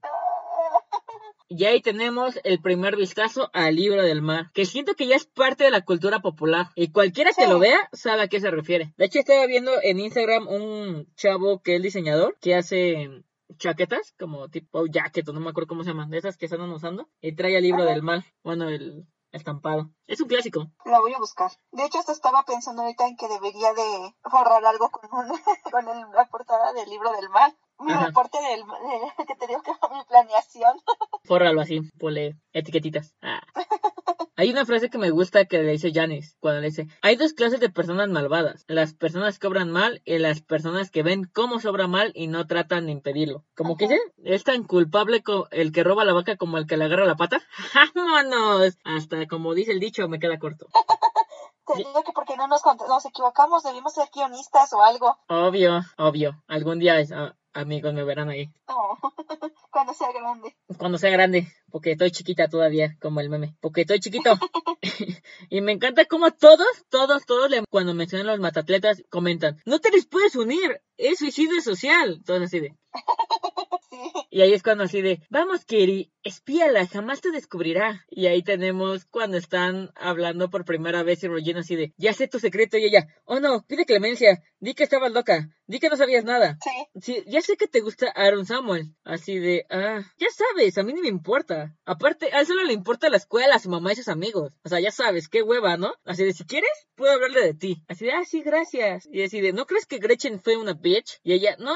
Y ahí tenemos el primer vistazo al libro del mar, que siento que ya es parte de la cultura popular. Y cualquiera que lo vea sabe a qué se refiere. De hecho, estaba viendo en Instagram un chavo que es diseñador, que hace chaquetas, como tipo jacket, no me acuerdo cómo se llaman, de esas que están usando, y trae el libro del mar. Bueno, el estampado. Es un clásico. La voy a buscar. De hecho, hasta estaba pensando ahorita en que debería de forrar algo con, un, con la portada del libro del mar. Mi reporte del, que te digo que fue mi planeación. Fórralo así, ponle etiquetitas. Ah. Hay una frase que me gusta que le dice Janis cuando le dice, hay dos clases de personas malvadas, las personas que obran mal y las personas que ven cómo se obra mal y no tratan de impedirlo. Como que dice, es tan culpable el que roba la vaca como el que le agarra la pata. ¡Vámonos! Hasta como dice el dicho, me queda corto. Te digo que porque no nos, nos equivocamos, debimos ser guionistas o algo. Obvio, obvio. Algún día ah, amigos me verán ahí. Oh, cuando sea grande. Cuando sea grande, porque estoy chiquita todavía, como el meme. Porque estoy chiquito. y me encanta cómo todos, todos, todos, cuando mencionan los matatletas, comentan, no te les puedes unir, es suicidio social. Todo así de... Y ahí es cuando así de, vamos, Kiri, espíala, jamás te descubrirá. Y ahí tenemos cuando están hablando por primera vez y Regina así de, ya sé tu secreto y ella, oh no, pide clemencia, di que estabas loca, di que no sabías nada. Sí. ya sé que te gusta Aaron Samuel. Así de, ah, ya sabes, a mí ni me importa. Aparte, a él solo le importa la escuela, a su mamá y sus amigos. O sea, ya sabes, qué hueva, ¿no? Así de, si quieres, puedo hablarle de ti. Así de, ah, sí, gracias. Y así de, ¿no crees que Gretchen fue una bitch? Y ella, no,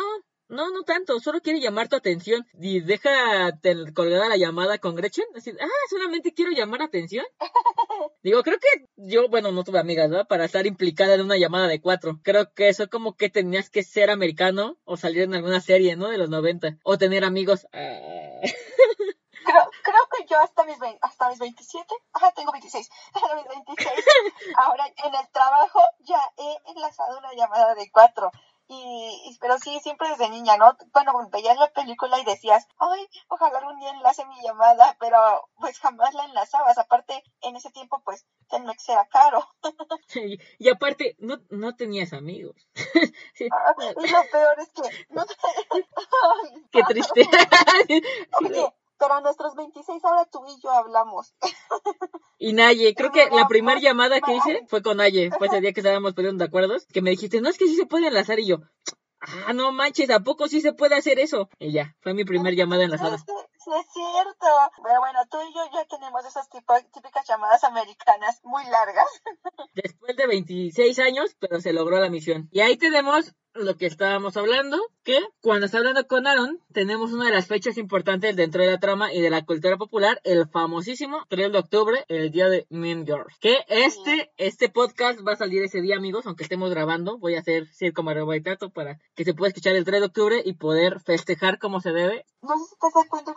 no, no tanto, solo quiere llamar tu atención y deja colgada la llamada con Gretchen. Así, ah, solamente quiero llamar atención. Digo, creo que yo, bueno, no tuve amigas, ¿verdad? Para estar implicada en una llamada de cuatro. Creo que eso como que tenías que ser americano o salir en alguna serie, ¿no? De los 90. O tener amigos. Ah. Creo, creo, que yo hasta mis, hasta mis 27, ajá, tengo 26, hasta mis 26, ahora en el trabajo ya he enlazado una llamada de cuatro. Y, pero sí, siempre desde niña, ¿no? Bueno, veías la película y decías, ay, ojalá algún día enlace mi llamada, pero pues jamás la enlazabas. Aparte, en ese tiempo, pues, Telmex era caro. Sí, y aparte, no, no tenías amigos. Ah, y lo peor es que... No... Qué triste. Oye, pero a nuestros 26 ahora tú y yo hablamos. Y Naye, creo que la primera llamada que hice fue con Naye, fue ese día que estábamos poniendo de acuerdos, que me dijiste, no, es que sí se puede enlazar, y yo, ah, no manches, ¿a poco sí se puede hacer eso? Y ya, fue mi primera llamada enlazada. Sí, sí, es cierto. Pero bueno, tú y yo ya tenemos esas típicas llamadas americanas muy largas. Después de 26 años, pero se logró la misión. Y ahí tenemos lo que estábamos hablando, que cuando está hablando con Aaron, tenemos una de las fechas importantes dentro de la trama y de la cultura popular, el famosísimo 3 de octubre, el día de Mean Girls. Que este, este podcast va a salir ese día, amigos, aunque estemos grabando, voy a hacer circo Baitato para que se pueda escuchar el 3 de octubre y poder festejar como se debe. No sé si te has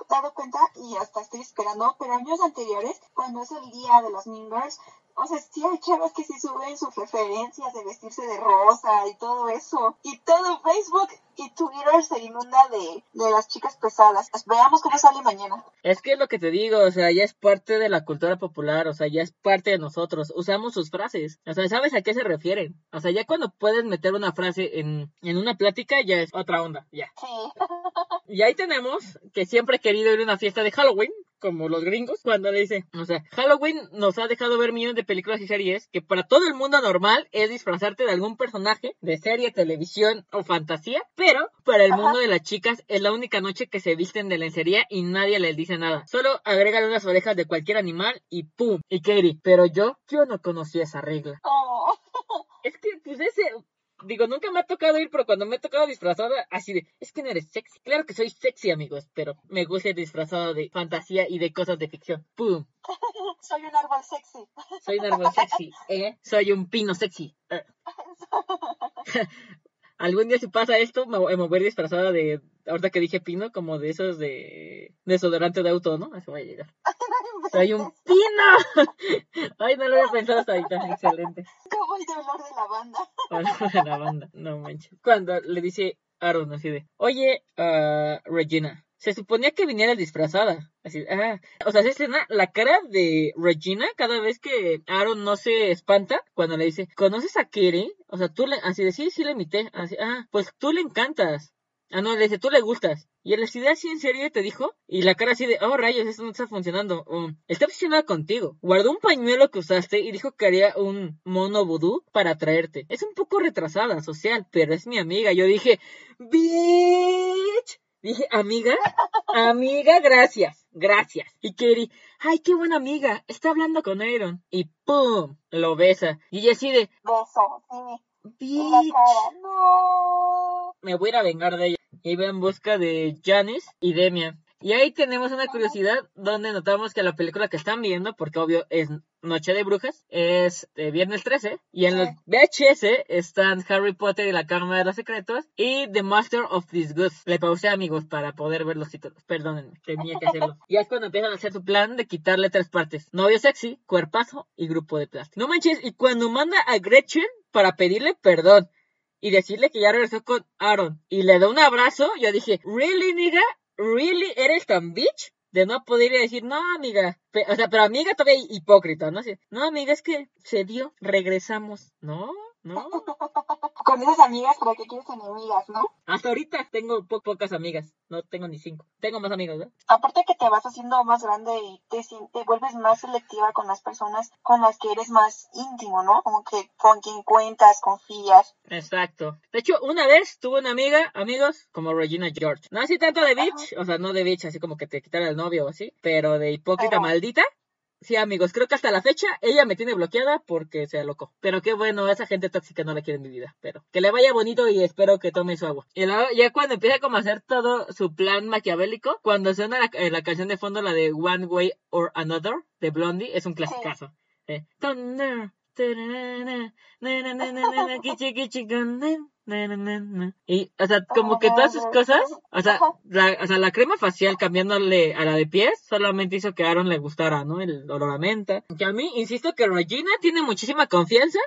dado cuenta, y hasta estoy esperando, pero años anteriores, cuando es el día de los Mean Girls, o sea, sí hay chavas que sí suben sus referencias de vestirse de rosa y todo eso. Y todo Facebook y Twitter se inunda de, de las chicas pesadas. Veamos cómo sale mañana. Es que es lo que te digo, o sea, ya es parte de la cultura popular, o sea, ya es parte de nosotros. Usamos sus frases, o sea, ¿sabes a qué se refieren? O sea, ya cuando puedes meter una frase en, en una plática, ya es otra onda, ya. Sí. y ahí tenemos que siempre he querido ir a una fiesta de Halloween, como los gringos, cuando le dice, o sea, Halloween nos ha dejado ver millones de películas y series que para todo el mundo normal es disfrazarte de algún personaje de serie, televisión o fantasía, pero para el mundo de las chicas es la única noche que se visten de lencería y nadie les dice nada. Solo agregan unas orejas de cualquier animal y ¡pum! Y Katie, pero yo, yo no conocía esa regla. Oh. Es que, pues ese, digo, nunca me ha tocado ir, pero cuando me ha tocado disfrazada, así de, es que no eres sexy. Claro que soy sexy, amigos, pero me gusta ir disfrazado de fantasía y de cosas de ficción. ¡Pum! soy un árbol sexy. Soy un árbol sexy, ¿eh? Soy un pino sexy. Algún día si pasa esto, me voy a disfrazada de, ahorita que dije pino, como de esos de desodorante de auto, ¿no? Así voy a llegar. ¡Soy un pino! Ay, no lo había pensado hasta ahorita. Excelente. Como el de olor de la banda. Olor de la banda, no manches. Cuando le dice Aaron así de, oye, uh, Regina, se suponía que viniera disfrazada. Así, ah, o sea, se escena la cara de Regina cada vez que Aaron no se espanta cuando le dice, ¿conoces a Kiri? O sea, tú le, así de, sí, sí le imité. Así, ah, pues tú le encantas. Ah, no, le dice, tú le gustas. Y él así de así en serio te dijo. Y la cara así de, oh rayos, esto no está funcionando. está obsesionada contigo. Guardó un pañuelo que usaste y dijo que haría un mono vudú para atraerte. Es un poco retrasada social, pero es mi amiga. Yo dije, bitch. Dije, amiga, amiga, gracias, gracias. Y Katie, ay, qué buena amiga, está hablando con Aaron. Y ¡pum! Lo besa. Y ella así de, Beso, sí. bitch, No. me voy a ir a vengar de ella. Y va en busca de Janice y Demian. Y ahí tenemos una curiosidad donde notamos que la película que están viendo, porque obvio es Noche de Brujas, es de Viernes 13. Y en los VHS están Harry Potter y la Cámara de los Secretos y The Master of Disgust. Le pausé amigos para poder ver los títulos. Perdónenme, tenía que hacerlo. Y es cuando empiezan a hacer su plan de quitarle tres partes. Novio sexy, cuerpazo y grupo de plástico. No manches, y cuando manda a Gretchen para pedirle perdón y decirle que ya regresó con Aaron y le da un abrazo, yo dije, ¿really, nigga? ¿Really eres tan bitch? De no poder ir a decir, no, amiga. O sea, pero amiga todavía hipócrita, ¿no? No, amiga, es que se dio, regresamos. No, no. Con esas amigas, ¿para qué quieres enemigas, no? Hasta ahorita tengo po- pocas amigas. No tengo ni cinco. Tengo más amigos, ¿no? Aparte que te vas haciendo más grande y te, te vuelves más selectiva con las personas con las que eres más íntimo, ¿no? Como que con quien cuentas, confías. Exacto. De hecho, una vez tuve una amiga, amigos, como Regina George. No así tanto de bitch, o sea, no de bitch, así como que te quitara el novio o así, pero de hipócrita maldita. Sí, amigos, creo que hasta la fecha ella me tiene bloqueada porque se alocó. Pero qué bueno, esa gente tóxica no la quiero en mi vida. Pero que le vaya bonito y espero que tome su agua. Y luego, ya cuando empieza como a hacer todo su plan maquiavélico, cuando suena la, eh, la canción de fondo, la de One Way or Another, de Blondie, es un clasicazo. Eh, Thunder, Y, o sea, como que todas sus cosas, o sea, la, o sea, la crema facial cambiándole a la de pies solamente hizo que a Aaron le gustara, ¿no? El olor a menta. Que a mí, insisto que Regina tiene muchísima confianza.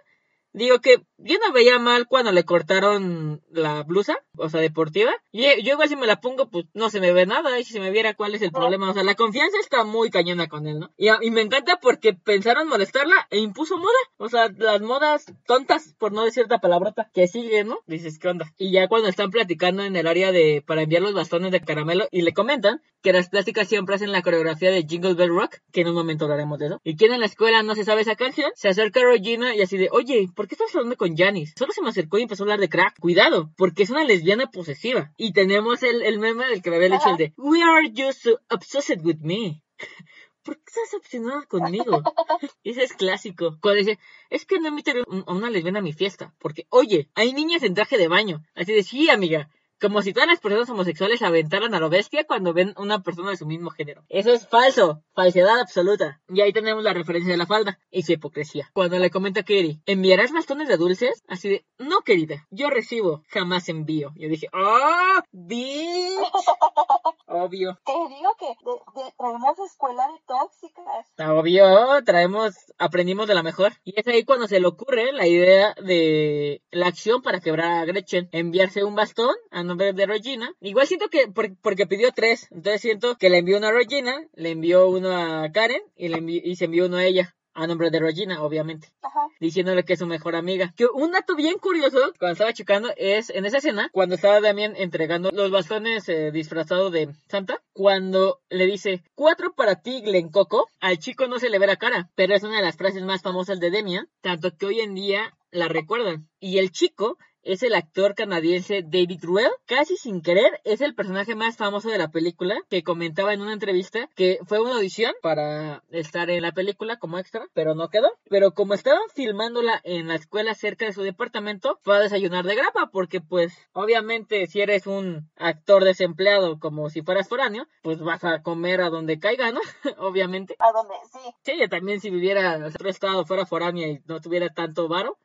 Digo que yo no veía mal cuando le cortaron la blusa, o sea, deportiva. Y yo igual si me la pongo, pues no se me ve nada. Y si se me viera cuál es el problema. O sea, la confianza está muy cañona con él, ¿no? Y, me encanta porque pensaron molestarla e impuso moda. O sea, las modas tontas, por no decir otra palabrota, que sigue, ¿no? Dices, ¿qué onda? Y ya cuando están platicando en el área de, para enviar los bastones de caramelo y le comentan que las plásticas siempre hacen la coreografía de Jingle Bell Rock, que en un momento hablaremos de eso. Y quien en la escuela no se sabe esa canción, se acerca a Regina y así de, oye, ¿por qué estás hablando con Janice? Solo se me acercó y empezó a hablar de crack. Cuidado, porque es una lesbiana posesiva. Y tenemos el, el meme del que me había dicho el de, we are just so obsessed with me. ¿Por qué estás obsesionada conmigo? Ese es clásico. Cuando dice, es que no invité a una lesbiana a mi fiesta. Porque, oye, hay niñas en traje de baño. Así de, sí, amiga. Como si todas las personas homosexuales aventaran a lo bestia cuando ven una persona de su mismo género. Eso es falso. Falsedad absoluta. Y ahí tenemos la referencia de la falda y su hipocresía. Cuando le comenta a Katie, ¿enviarás bastones de dulces? Así de, no, querida. Yo recibo, jamás envío. Yo dije, ¡oh! ¡Bitch! Obvio. Te digo que de- de- traemos escuela de tóxicas. Obvio, traemos, aprendimos de la mejor. Y es ahí cuando se le ocurre la idea de la acción para quebrar a Gretchen. Enviarse un bastón a nombre de Regina. Igual siento que, por- porque pidió tres. Entonces siento que le envió uno a Regina, le envió uno a Karen y, le envi- y se envió uno a ella. A nombre de Regina, obviamente Ajá. diciéndole que es su mejor amiga. Que un dato bien curioso cuando estaba checando es en esa escena, cuando estaba Damien entregando los bastones eh, disfrazado de Santa, cuando le dice cuatro para ti, Glen Coco, al chico no se le ve la cara, pero es una de las frases más famosas de Demian, tanto que hoy en día la recuerdan. Y el chico es el actor canadiense David Ruel. Casi sin querer, es el personaje más famoso de la película que comentaba en una entrevista que fue una audición para estar en la película como extra, pero no quedó. Pero como estaban filmándola en la escuela cerca de su departamento, fue a desayunar de grapa porque pues obviamente si eres un actor desempleado como si fueras foráneo, pues vas a comer a donde caiga, ¿no? obviamente. A donde, sí. Sí, también si viviera en otro estado, fuera foránea y no tuviera tanto varo,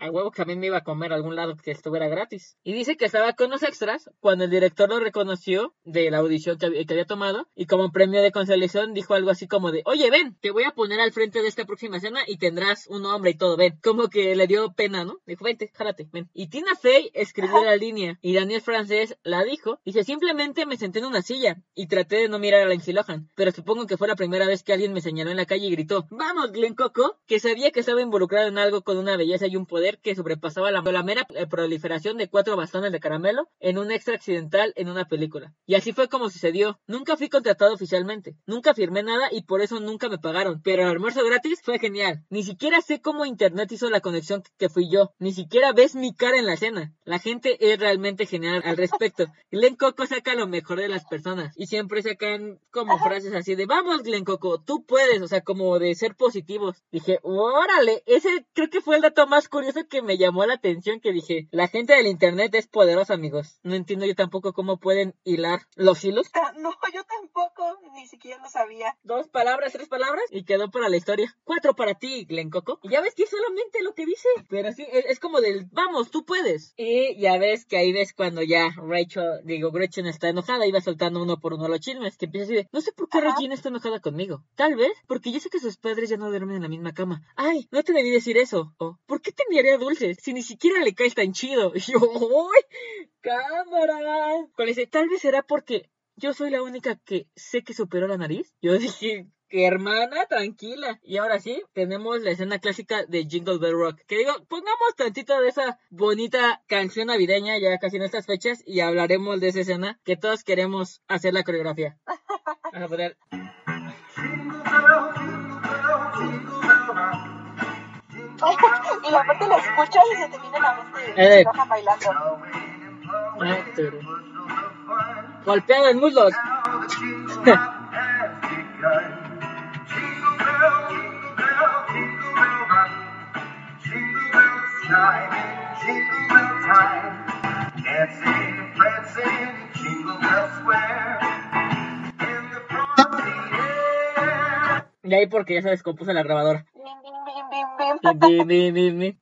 a huevo que también me iba a comer a algún lado que estuviera gratis. Y dice que estaba con los extras cuando el director lo reconoció de la audición que, había- tomado y como premio de consolación dijo algo así como de, oye, ven, te voy a poner al frente de esta próxima escena y tendrás un hombre y todo, ven. Como que le dio pena, ¿no? Dijo, vente, jálate, ven. Y Tina Fey escribió la línea y Daniel Francés la dijo. Dice, simplemente me senté en una silla y traté de no mirar a Lindsay Lohan, pero supongo que fue la primera vez que alguien me señaló en la calle y gritó, vamos, Glen Coco, que sabía que estaba involucrado en algo con una belleza y un poder poder que sobrepasaba la, la mera eh, proliferación de cuatro bastones de caramelo en un extra accidental en una película. Y así fue como sucedió. Nunca fui contratado oficialmente, nunca firmé nada y por eso nunca me pagaron. Pero el almuerzo gratis fue genial. Ni siquiera sé cómo internet hizo la conexión que fui yo. Ni siquiera ves mi cara en la escena. La gente es realmente genial al respecto. Glen Coco saca lo mejor de las personas y siempre sacan como frases así de vamos Glen Coco, tú puedes, o sea, como de ser positivos. Dije, órale, ese creo que fue el dato más curioso que me llamó la atención que dije, la gente del internet es poderosa, amigos. No entiendo yo tampoco cómo pueden hilar los hilos. No, yo tampoco, ni siquiera lo sabía. Dos palabras, tres palabras y quedó para la historia. Cuatro para ti, Glen Coco. Y ya ves que es solamente lo que dice, pero sí, es, es como del vamos, tú puedes. Y ya ves que ahí ves cuando ya Rachel, digo, Gretchen está enojada y va soltando uno por uno los chismes, que empieza así de, no sé por qué Ajá. Regina está enojada conmigo. Tal vez porque yo sé que sus padres ya no duermen en la misma cama. Ay, no te debí decir eso. O, ¿por qué te enviaría dulces si ni siquiera le caes tan chido? Y yo, ¡ay! ¡Cámara! Cuando dice, tal vez será porque yo soy la única que sé que superó la nariz. Yo dije, que hermana, tranquila. Y ahora sí, tenemos la escena clásica de Jingle Bell Rock. Que digo, pongamos tantito de esa bonita canción navideña ya casi en estas fechas y hablaremos de esa escena que todos queremos hacer la coreografía. Vamos a poner. Y aparte la escuchas y se te viene la mente Eh. Roja bailando. Ah, turu. Golpeado en muslos. Y ahí porque ya se descompuso la grabadora.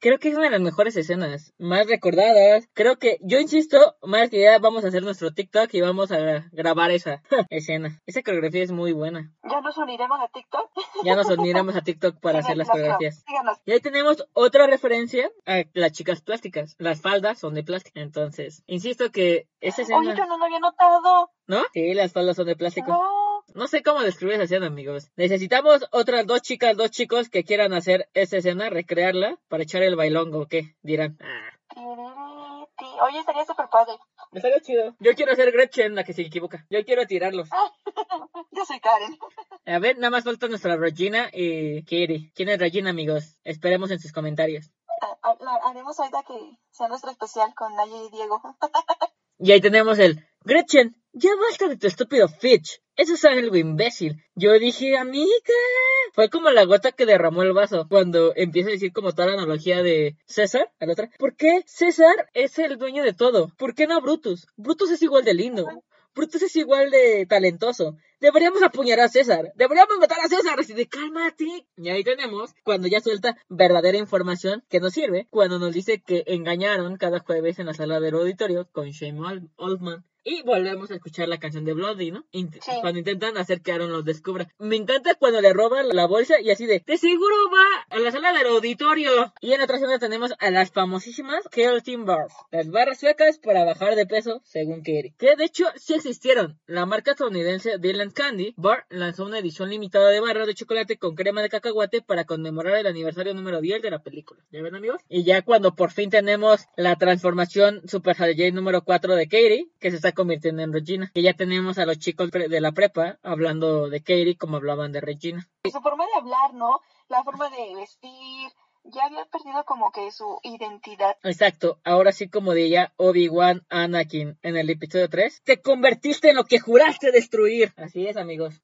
Creo que es una de las mejores escenas, más recordadas. Creo que, yo insisto, más que ya vamos a hacer nuestro TikTok y vamos a grabar esa escena. Esa coreografía es muy buena. Ya nos uniremos a TikTok. Ya nos uniremos a TikTok para hacer las coreografías. síganos. Y ahí tenemos otra referencia a las chicas plásticas. Las faldas son de plástico. Entonces, insisto que esa Oye, yo escena, no lo había notado. ¿no? Sí, las faldas son de plástico. No. No sé cómo describir esa escena, amigos. Necesitamos otras dos chicas, dos chicos que quieran hacer esa escena, recrearla, para echar el bailongo, ¿o qué? Dirán. Ah. Oye, estaría súper padre. estaría chido. Yo quiero ser Gretchen, la que se equivoca. Yo quiero tirarlos. Yo soy Karen. A ver, nada más falta nuestra Regina y Katie. ¿Quién es Regina, amigos? Esperemos en sus comentarios. Ah, ah, la haremos ahorita que sea nuestro especial con Naya y Diego. Y ahí tenemos el Gretchen, ya basta de tu estúpido Fitch. Eso es algo imbécil. Yo dije, amiga. Fue como la gota que derramó el vaso cuando empieza a decir como toda la analogía de César, a la otra. ¿Por qué César es el dueño de todo? ¿Por qué no Brutus? Brutus es igual de lindo. Brutus es igual de talentoso. Deberíamos apuñalar a César. Deberíamos matar a César. Así de cálmate. Y ahí tenemos cuando ya suelta verdadera información que nos sirve. Cuando nos dice que engañaron cada jueves en la sala del auditorio con Shane Ol- Oldman. Y volvemos a escuchar la canción de Bloody, ¿no? Int- Sí. Cuando intentan hacer que Aaron los descubra. Me encanta cuando le roban la bolsa y así de, de seguro va a la sala del auditorio. Y en otra escena tenemos a las famosísimas Kerotin Bars. Las barras suecas para bajar de peso, según Kerry. Que de hecho sí existieron. La marca estadounidense Dylan Candy Bar lanzó una edición limitada de barras de chocolate con crema de cacahuate para conmemorar el aniversario número 10 de la película. ¿Ya ven amigos? Y ya cuando por fin tenemos la transformación Super Saiyajin número 4 de Katie, que se está convirtiendo en Regina. Que ya tenemos a los chicos de la prepa hablando de Katie como hablaban de Regina. Su forma de hablar, ¿no? La forma de vestir. Ya había perdido como que su identidad. Exacto, ahora sí como diría Obi-Wan Anakin en el episodio 3, te convertiste en lo que juraste destruir. Así es, amigos.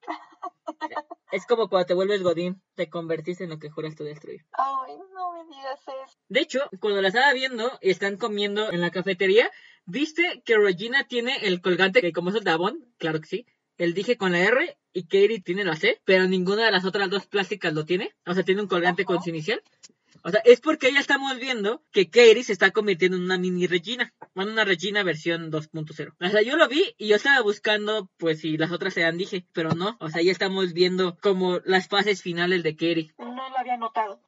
Es como cuando te vuelves Godín, te convertiste en lo que juraste destruir. Ay, no me digas eso. De hecho, cuando la estaba viendo y están comiendo en la cafetería, ¿viste que Regina tiene el colgante que como es el Davon? Claro que sí. El dije con la R y Katie tiene la C, pero ninguna de las otras dos plásticas lo tiene. O sea, tiene un colgante Ajá. con su inicial. O sea, es porque ya estamos viendo que Katie se está convirtiendo en una mini Regina. Bueno, una Regina versión 2.0. O sea, yo lo vi y yo estaba buscando, pues, si las otras eran dije, pero no. O sea, ya estamos viendo como las fases finales de Katie. No lo había notado.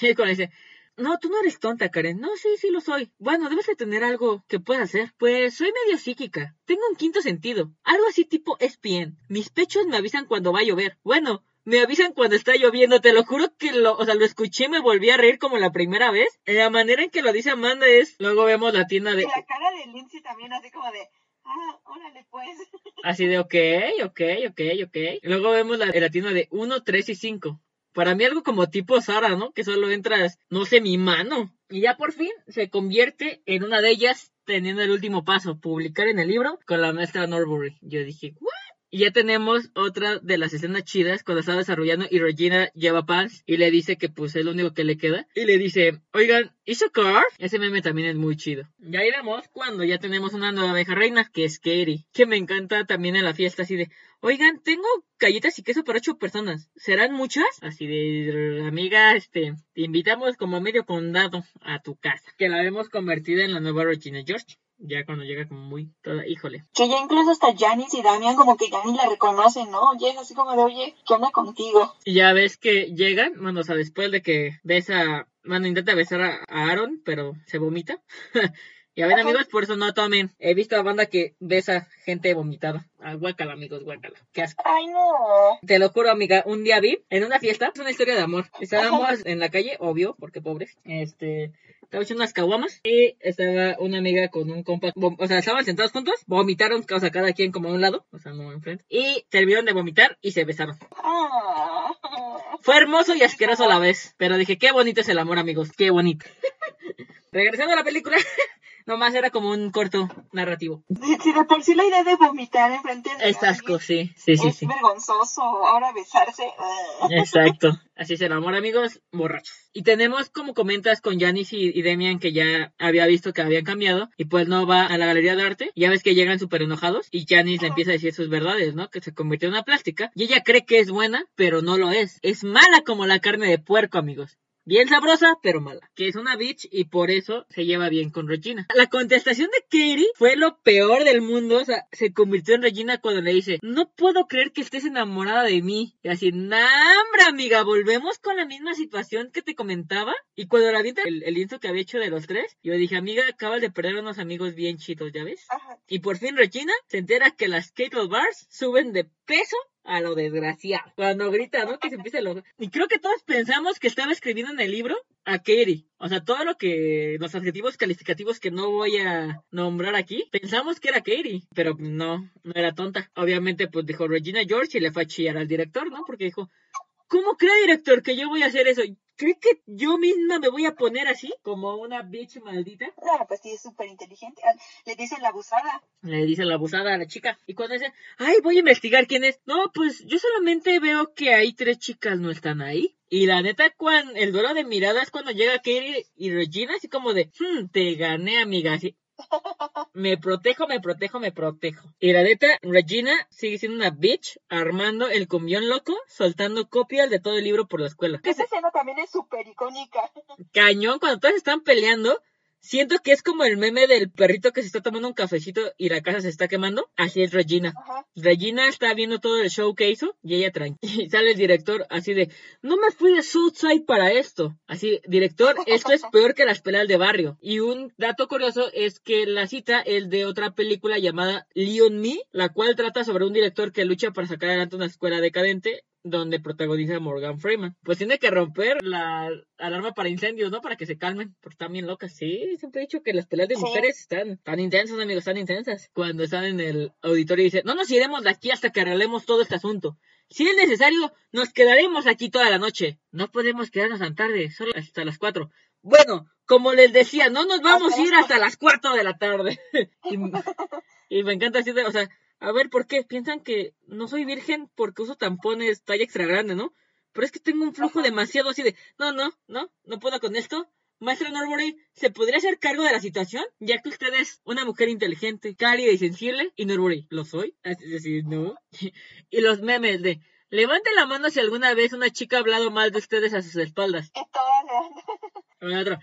Y cuando dice, no, tú no eres tonta, Karen. No, sí, sí lo soy. Bueno, debes de tener algo que pueda hacer. Pues soy medio psíquica. Tengo un quinto sentido. Algo así tipo ESPN. Mis pechos me avisan cuando va a llover. Bueno, me avisan cuando está lloviendo, te lo juro que lo, o sea, lo escuché y me volví a reír como la primera vez. La manera en que lo dice Amanda es, luego vemos la tienda Y de, la cara de Lindsay también así como de, ah, órale pues. así de, ok, ok, ok, ok. Luego vemos la, la tienda de 1, 3 y 5. Para mí algo como tipo Sara, ¿no? Que solo entras, no sé, mi mano. Y ya por fin se convierte en una de ellas teniendo el último paso, publicar en el libro con la maestra Norbury. Yo dije, ¿what? Y ya tenemos otra de las escenas chidas cuando está desarrollando y Regina lleva pants y le dice que pues es lo único que le queda. Y le dice, oigan, ¿is a car? Ese meme también es muy chido. Ya iremos cuando ya tenemos una nueva abeja reina que es Katie, que me encanta también en la fiesta así de, oigan, tengo galletas y queso para ocho personas. ¿Serán muchas? Así de, amiga, este, te invitamos como a medio condado a tu casa. Que la vemos convertida en la nueva Regina George. Ya cuando llega como muy toda, híjole. Que ya incluso hasta Janice y Damian como que ya ni la reconocen, ¿no? Oye, es así como de, oye, ¿qué onda contigo? Y ya ves que llegan, bueno, o sea, después de que besa, bueno, intenta besar a a Aaron, pero se vomita. ya ven, Ajá. amigos, por eso no tomen. He visto a banda que besa gente vomitada. Ah, guácala, amigos, guácala. Qué asco. Ay, no. Te lo juro, amiga, un día vi en una fiesta, es una historia de amor. Estábamos en la calle, obvio, porque pobres. Este, estaba echando unas caguamas y estaba una amiga con un compa, o sea, estaban sentados juntos, vomitaron, o sea, cada quien como a un lado, o sea, no enfrente, y terminaron de vomitar y se besaron. Fue hermoso y asqueroso a la vez, pero dije, qué bonito es el amor, amigos, qué bonito. Regresando a la película, nomás era como un corto narrativo. Si de por sí la idea de vomitar enfrente de Es asco, sí, sí, sí, es sí. vergonzoso, ahora besarse. Exacto. Así es el amor, amigos, borrachos. Y tenemos, como comentas, con Janice y, y Demian, que ya había visto que habían cambiado, y pues no va a la galería de arte. Ya ves que llegan súper enojados, y Janice le empieza a decir sus verdades, ¿no? Que se convirtió en una plástica, y ella cree que es buena, pero no lo es. Es mala como la carne de puerco, amigos. Bien sabrosa, pero mala. Que es una bitch y por eso se lleva bien con Regina. La contestación de Katie fue lo peor del mundo. O sea, se convirtió en Regina cuando le dice, no puedo creer que estés enamorada de mí. Y así, nah, hombre, amiga, volvemos con la misma situación que te comentaba. Y cuando la avienta el, el lienzo que había hecho de los tres, yo dije, amiga, acabas de perder unos amigos bien chitos, ¿ya ves? Ajá. Y por fin Regina se entera que las Kettle Bars suben de peso a lo desgraciado. Cuando grita, ¿no? Que se empieza lo... Y creo que todos pensamos que estaba escribiendo en el libro a Katie. O sea, todo lo que... Los adjetivos calificativos que no voy a nombrar aquí, pensamos que era Katie. Pero no, no era tonta. Obviamente, pues dijo Regina George y le fue a chillar al director, ¿no? Porque dijo... ¿Cómo cree, director, que yo voy a hacer eso? ¿Cree que yo misma me voy a poner así? Como una bitch maldita. No, pues sí, es súper inteligente. Ah, Le dicen la abusada. Le dice la abusada a la chica. Y cuando dice, ay, voy a investigar quién es. No, pues yo solamente veo que hay tres chicas no están ahí. Y la neta, cuando el duelo de miradas es cuando llega Katie y Regina, así como de, hmm, te gané, amiga. Así, me protejo, me protejo, me protejo. Y la neta, Regina sigue siendo una bitch, armando el cumbión loco, soltando copias de todo el libro por la escuela. Esa escena también es súper icónica. Cañón, cuando todas están peleando, siento que es como el meme del perrito que se está tomando un cafecito y la casa se está quemando. Así es Regina. Ajá. Regina está viendo todo el show que hizo y ella tranquila. Y sale el director así de, no me fui de Southside para esto. Así, director, esto es peor que las peleas de barrio. Y un dato curioso es que la cita es de otra película llamada Leon Me, la cual trata sobre un director que lucha para sacar adelante una escuela decadente donde protagoniza Morgan Freeman. Pues tiene que romper la alarma para incendios, ¿no? Para que se calmen, porque están bien locas. Sí, siempre he dicho que las peleas de Sí. mujeres están tan intensas, amigos, tan intensas. Cuando están en el auditorio y dicen, no nos iremos de aquí hasta que arreglemos todo este asunto. Si es necesario, nos quedaremos aquí toda la noche. No podemos quedarnos tan tarde, solo hasta las cuatro. Bueno, como les decía, no nos vamos a ir hasta las cuatro de la tarde. y, y me encanta así de, o sea, a ver, ¿por qué? Piensan que no soy virgen porque uso tampones talla extra grande, ¿no? Pero es que tengo un flujo demasiado así de, no, no, no, no puedo con esto. Maestra Norbury, ¿se podría hacer cargo de la situación? Ya que usted es una mujer inteligente, cálida y sensible. Y Norbury, ¿lo soy? Es decir, no. y los memes de, levante la mano si alguna vez una chica ha hablado mal de ustedes a sus espaldas. Todas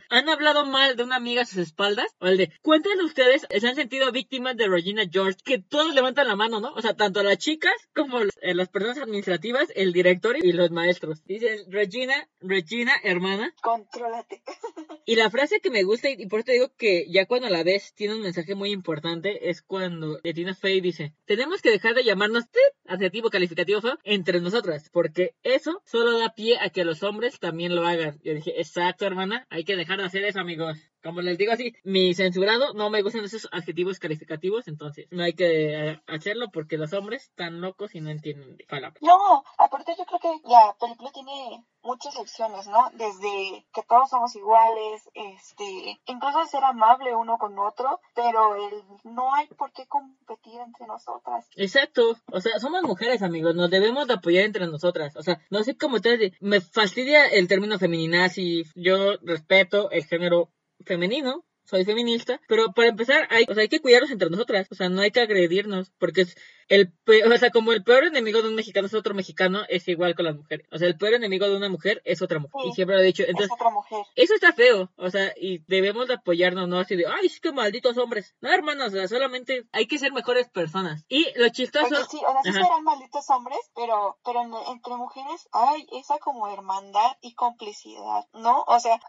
¿han hablado mal de una amiga a sus espaldas? O el de, cuéntenle ustedes, se han sentido víctimas de Regina George, que todos levantan la mano, ¿no? O sea, tanto las chicas como eh, las personas administrativas, el director y los maestros. Dice, Regina, Regina, hermana. Contrólate. Y la frase que me gusta, y por eso te digo que ya cuando la ves tiene un mensaje muy importante, es cuando Tina Fey dice, tenemos que dejar de llamarnos adjetivo calificativo feo, entre nosotras, porque eso solo da pie a que los hombres también lo hagan. Yo dije, exacto, hermana, hay que dejar de hacer eso, amigos. Como les digo así, mi censurado no me gustan esos adjetivos calificativos, entonces no hay que eh, hacerlo porque los hombres están locos y no entienden de palabras. No, aparte yo creo que la película tiene muchas opciones, ¿no? Desde que todos somos iguales, este, incluso ser amable uno con otro, pero el no hay por qué competir entre nosotras. Exacto, o sea, somos mujeres, amigos, nos debemos de apoyar entre nosotras. O sea, no sé cómo te me fastidia el término feminazi. Yo respeto el género femenino, soy feminista, pero para empezar hay, o sea, hay que cuidarnos entre nosotras, o sea, no hay que agredirnos, porque el pe- o sea, como el peor enemigo de un mexicano es otro mexicano, es igual con las mujeres. O sea, el peor enemigo de una mujer es otra mujer. Sí. Y siempre lo he dicho. es Entonces, otra mujer. eso está feo, o sea, y debemos de apoyarnos, no así de, ay, es que malditos hombres. No, hermanos, o sea, solamente hay que ser mejores personas. Y lo chistoso, Porque sí, o sea, sí serán malditos hombres, pero, pero en- entre mujeres hay esa como hermandad y complicidad, ¿no? O sea,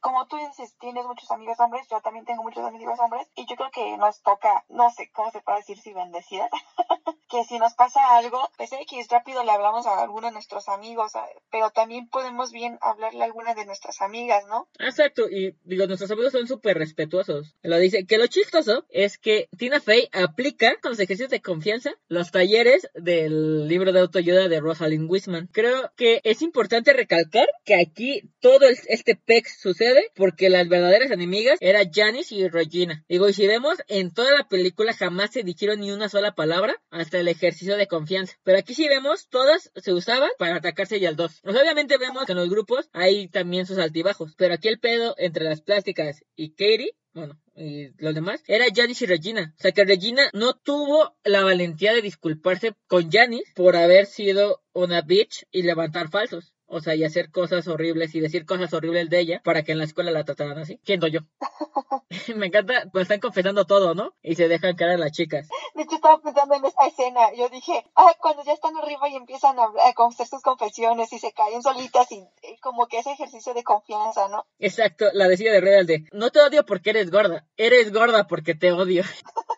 como tú dices, tienes muchos amigos hombres, yo también tengo muchos amigos hombres, y yo creo que nos toca, no sé cómo se puede decir si bendecidas, que si nos pasa algo, pues X, rápido le hablamos a alguno de nuestros amigos, pero también podemos bien hablarle a alguna de nuestras amigas, ¿no? Exacto, y digo, nuestros amigos son súper respetuosos. Lo dice, que lo chistoso es que Tina Fey aplica con los ejercicios de confianza los talleres del libro de autoayuda de Rosalind Wiseman. Creo que es importante recalcar que aquí todo este pex sucede porque las verdaderas enemigas eran Janice y Regina. Digo, y si vemos, en toda la película jamás se dijeron ni una sola palabra hasta el ejercicio de confianza. Pero aquí sí vemos, todas se usaban para atacarse y al dos. Pues obviamente vemos que en los grupos hay también sus altibajos. Pero aquí el pedo entre las plásticas y Katie bueno, y los demás, era Janice y Regina. O sea que Regina no tuvo la valentía de disculparse con Janice por haber sido una bitch y levantar falsos. O sea, y hacer cosas horribles y decir cosas horribles de ella para que en la escuela la trataran así. ¿Quién soy yo? Me encanta, pues están confesando todo, ¿no? Y se dejan caer a las chicas. De hecho, estaba pensando en esta escena. Yo dije, ah, cuando ya están arriba y empiezan a, hacer sus confesiones y se caen solitas y eh, como que ese ejercicio de confianza, ¿no? Exacto, la decía de Red de, no te odio porque eres gorda, eres gorda porque te odio.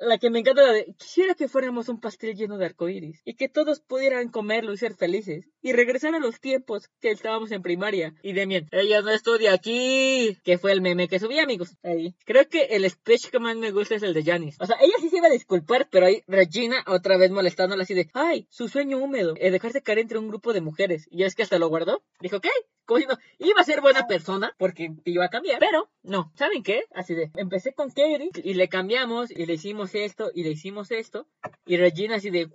La que me encanta la de, quisiera que fuéramos un pastel lleno de arcoíris y que todos pudieran comerlo y ser felices y regresar a los tiempos que estábamos en primaria. Y Demian, ella no estudia aquí, que fue el meme que subí, amigos. Ahí. Creo que el speech que más me gusta es el de Janice. O sea, ella sí se iba a disculpar, pero ahí Regina otra vez molestándola así de, ay, su sueño húmedo, es dejarse caer entre un grupo de mujeres. Y es que hasta lo guardó. Dijo, ¿qué? Como diciendo, iba a ser buena persona porque iba a cambiar, pero no, ¿saben qué? Así de, empecé con Katie y le cambiamos y le hicimos esto y le hicimos esto y Regina así de.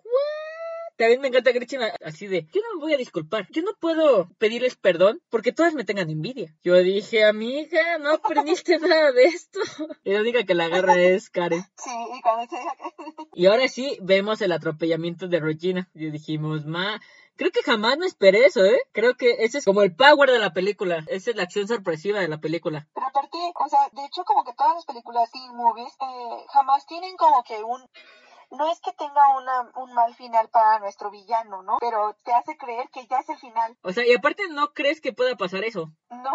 También me encanta Gretchen así de, yo no me voy a disculpar, yo no puedo pedirles perdón porque todas me tengan envidia. Yo dije, amiga, no aprendiste nada de esto. Y la única que la agarra es Karen. Sí, y cuando se deja Y ahora sí vemos el atropellamiento de Regina. Y dijimos, ma, creo que jamás me esperé eso, ¿eh? Creo que ese es como el power de la película. Esa es la acción sorpresiva de la película. Pero aparte, o sea, de hecho como que todas las películas teen movies eh, jamás tienen como que un... No es que tenga una, un mal final para nuestro villano, ¿no? Pero te hace creer que ya es el final. O sea, y aparte no crees que pueda pasar eso. No,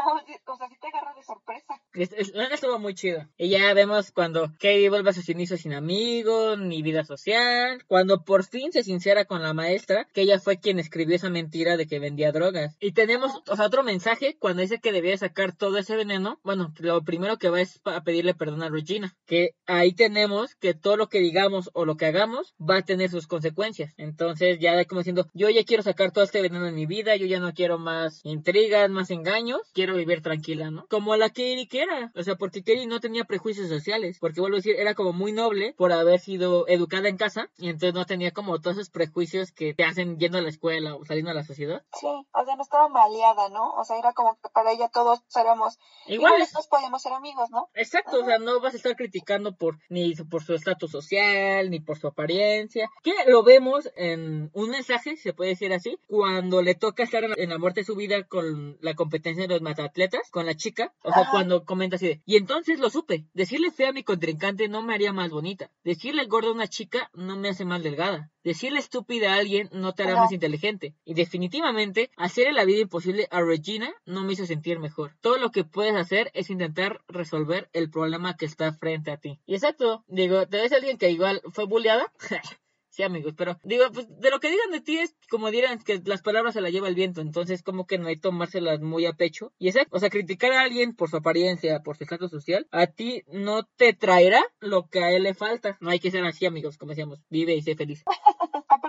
o sea, sí te agarra de sorpresa. Es, es- la estuvo muy chido. Y ya vemos cuando Katie vuelve a sus inicios sin amigos, ni vida social. Cuando por fin se sincera con la maestra, que ella fue quien escribió esa mentira de que vendía drogas. Y tenemos, o sea, otro mensaje cuando dice que debía sacar todo ese veneno. Bueno, lo primero que va es a pedirle perdón a Regina. Que ahí tenemos que todo lo que digamos o lo que hagamos va a tener sus consecuencias. Entonces ya como diciendo, yo ya quiero sacar todo este veneno en mi vida, yo ya no quiero más intrigas, más engaños, quiero vivir tranquila, ¿no? Como la Katie que era, o sea, porque Katie no tenía prejuicios sociales, porque vuelvo a decir, era como muy noble por haber sido educada en casa y entonces no tenía como todos esos prejuicios que te hacen yendo a la escuela o saliendo a la sociedad. Sí, o sea, no estaba maleada, ¿no? O sea, era como que para ella todos éramos... Igual Igual es todos podíamos ser amigos, ¿no? Exacto, o sea, no vas a estar criticando por ni por su estatus social, ni por por su apariencia, que lo vemos en un mensaje, se puede decir así, cuando le toca estar en la, muerte de su vida con la competencia de los matatletas, con la chica, o sea, Ajá. cuando comenta así de, y entonces lo supe, decirle fea a mi contrincante no me haría más bonita, decirle gorda a una chica no me hace más delgada, decirle estúpida a alguien no te hará No. más inteligente, y definitivamente, hacerle la vida imposible a Regina no me hizo sentir mejor. Todo lo que puedes hacer es intentar resolver el problema que está frente a ti. Y exacto, digo, te ves a alguien que igual fue bulleada. Sí, amigos, pero digo, pues de lo que digan de ti es como dirán que las palabras se las lleva el viento, entonces como que no hay tomárselas muy a pecho. Y exacto, o sea, criticar a alguien por su apariencia, por su estatus social, a ti no te traerá lo que a él le falta. No hay que ser así, amigos, como decíamos, vive y sé feliz.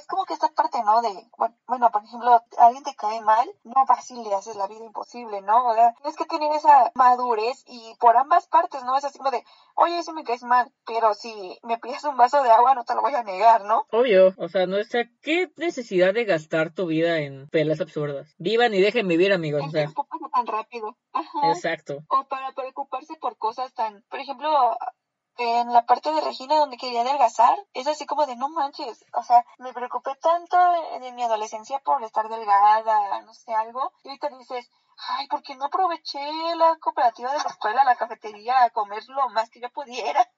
Es como que esta parte, ¿no? De, bueno, bueno, por ejemplo, alguien te cae mal, no fácil le haces la vida imposible, ¿no? O sea, tienes que tener esa madurez y por ambas partes, ¿no? Es así como de, oye, sí me caes mal, pero si me pides un vaso de agua, no te lo voy a negar, ¿no? Obvio, o sea, no o sea, ¿qué necesidad de gastar tu vida en peleas absurdas? Vivan y dejen vivir, amigos, o sea, tan rápido. Ajá. exacto. O para preocuparse por cosas tan, por ejemplo, en la parte de Regina donde quería adelgazar, es así como de no manches, o sea, me preocupé tanto en, mi adolescencia por estar delgada, no sé, algo, y ahorita dices, ay, ¿por qué no aproveché la cooperativa de la escuela, la cafetería, a comer lo más que yo pudiera?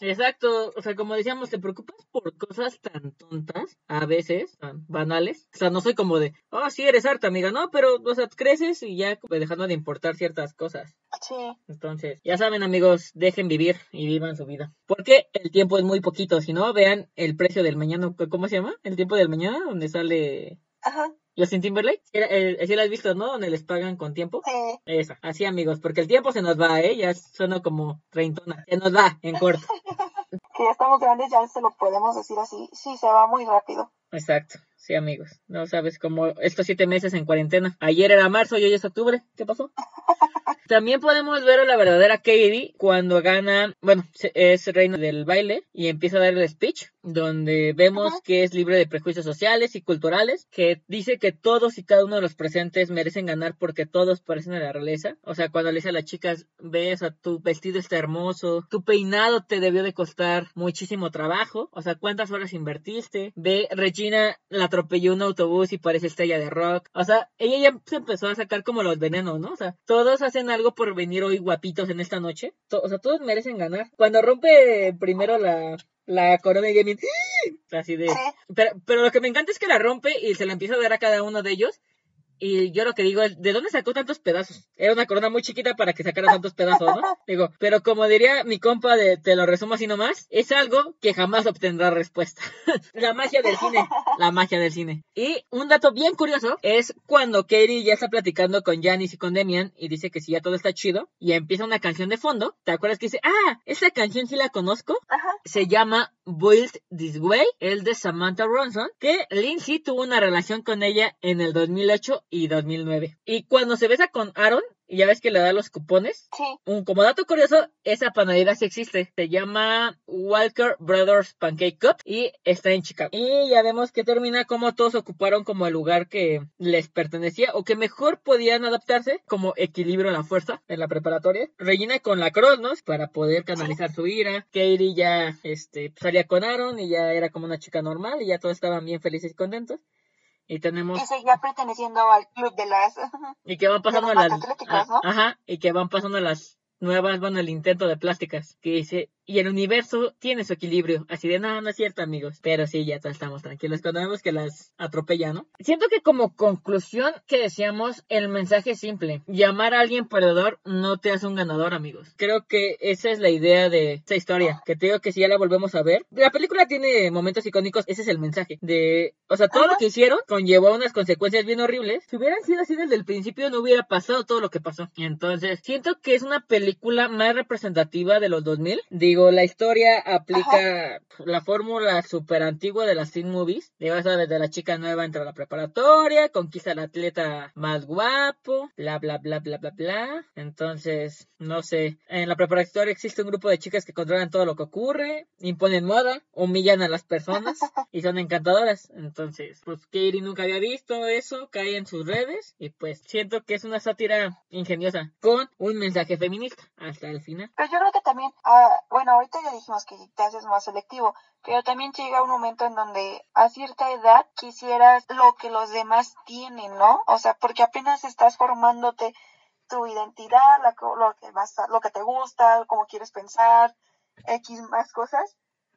Exacto, o sea, como decíamos, te preocupas por cosas tan tontas, a veces, tan banales. O sea, no soy como de, oh, sí, eres harta, amiga, no, pero, o sea, creces y ya dejando de importar ciertas cosas. Sí, Entonces, ya saben, amigos, dejen vivir y vivan su vida. Porque el tiempo es muy poquito, si no, vean el precio del mañana, ¿cómo se llama? El tiempo del mañana, donde sale ajá, Justin Timberlake. Era, eh, sí la has visto, ¿no? Donde les pagan con tiempo. sí. Esa, así amigos, porque el tiempo se nos va, ¿eh? Ya suena como treintona. Se nos va, en corto. Que ya estamos grandes, ya se lo podemos decir así, sí, se va muy rápido. Exacto, sí amigos. No sabes cómo estos siete meses en cuarentena. Ayer era marzo y hoy es octubre. ¿Qué pasó? También podemos ver a la verdadera Katie cuando gana, bueno, es reina del baile y empieza a dar el speech donde vemos Ajá. que es libre de prejuicios sociales y culturales, que dice que todos y cada uno de los presentes merecen ganar porque todos parecen a la realeza. O sea, cuando le dice a las chicas, ves, a tu vestido está hermoso, tu peinado te debió de costar muchísimo trabajo, o sea, cuántas horas invertiste. Ve, Regina la atropelló un autobús y parece estrella de rock. O sea, ella ya se empezó a sacar como los venenos, ¿no? O sea, todos hacen algo por venir hoy guapitos en esta noche. O sea, todos merecen ganar. Cuando rompe primero la, la corona de gaming, así de... Pero, pero lo que me encanta es que la rompe y se la empieza a dar a cada uno de ellos. Y yo lo que digo es, ¿de dónde sacó tantos pedazos? Era una corona muy chiquita para que sacara tantos pedazos, ¿no? Digo, pero como diría mi compa de Te lo resumo así nomás, es algo que jamás obtendrá respuesta. la magia del cine, la magia del cine. Y un dato bien curioso es cuando Katie ya está platicando con Janice y con Demian y dice que si ya todo está chido y empieza una canción de fondo, ¿te acuerdas que dice, ah, esa canción sí la conozco? ajá, se llama Built This Way, el de Samantha Ronson, que Lindsay tuvo una relación con ella en el 2008 y 2009. Y cuando se besa con Aaron, y ya ves que le da los cupones, sí, un, como dato curioso, esa panadería sí existe. Se llama Walker Brothers Pancake Cup y está en Chicago. Y ya vemos que termina como todos ocuparon como el lugar que les pertenecía o que mejor podían adaptarse como equilibrio a la fuerza en la preparatoria. Regina con la Cross, ¿no? Para poder canalizar su ira. Katie ya este, salía con Aaron y ya era como una chica normal y ya todos estaban bien felices y contentos. Y tenemos y seguía perteneciendo al club de las... y que van pasando las ¿no? ajá, y que van pasando las nuevas, bueno, el intento de plásticas, que dice, y el universo tiene su equilibrio, así de, no, no es cierto, amigos, pero sí, ya estamos tranquilos cuando vemos que las atropella, ¿no? Siento que como conclusión que decíamos, el mensaje es simple, llamar a alguien perdedor no te hace un ganador, amigos. Creo que esa es la idea de esta historia, que te digo que si ya la volvemos a ver, la película tiene momentos icónicos, ese es el mensaje, de, o sea, todo lo que hicieron conllevó unas consecuencias bien horribles, si hubieran sido así desde el principio no hubiera pasado todo lo que pasó. Entonces, siento que es una película más representativa de los 2000. Digo, la historia aplica la fórmula súper antigua de las teen movies. Digo, sabes, de la chica nueva entra a la preparatoria, conquista al atleta más guapo, bla, bla, bla, bla, bla, bla. Entonces, no sé, en la preparatoria existe un grupo de chicas que controlan todo lo que ocurre, imponen moda, humillan a las personas y son encantadoras. Entonces, pues Katie nunca había visto eso, cae en sus redes y pues siento que es una sátira ingeniosa con un mensaje feminista hasta el final. Pero yo creo que también, ah, bueno, ahorita ya dijimos que te haces más selectivo, pero también llega un momento en donde a cierta edad quisieras lo que los demás tienen, ¿no? O sea, porque apenas estás formándote tu identidad, lo que, vas lo que te gusta, cómo quieres pensar, X más cosas.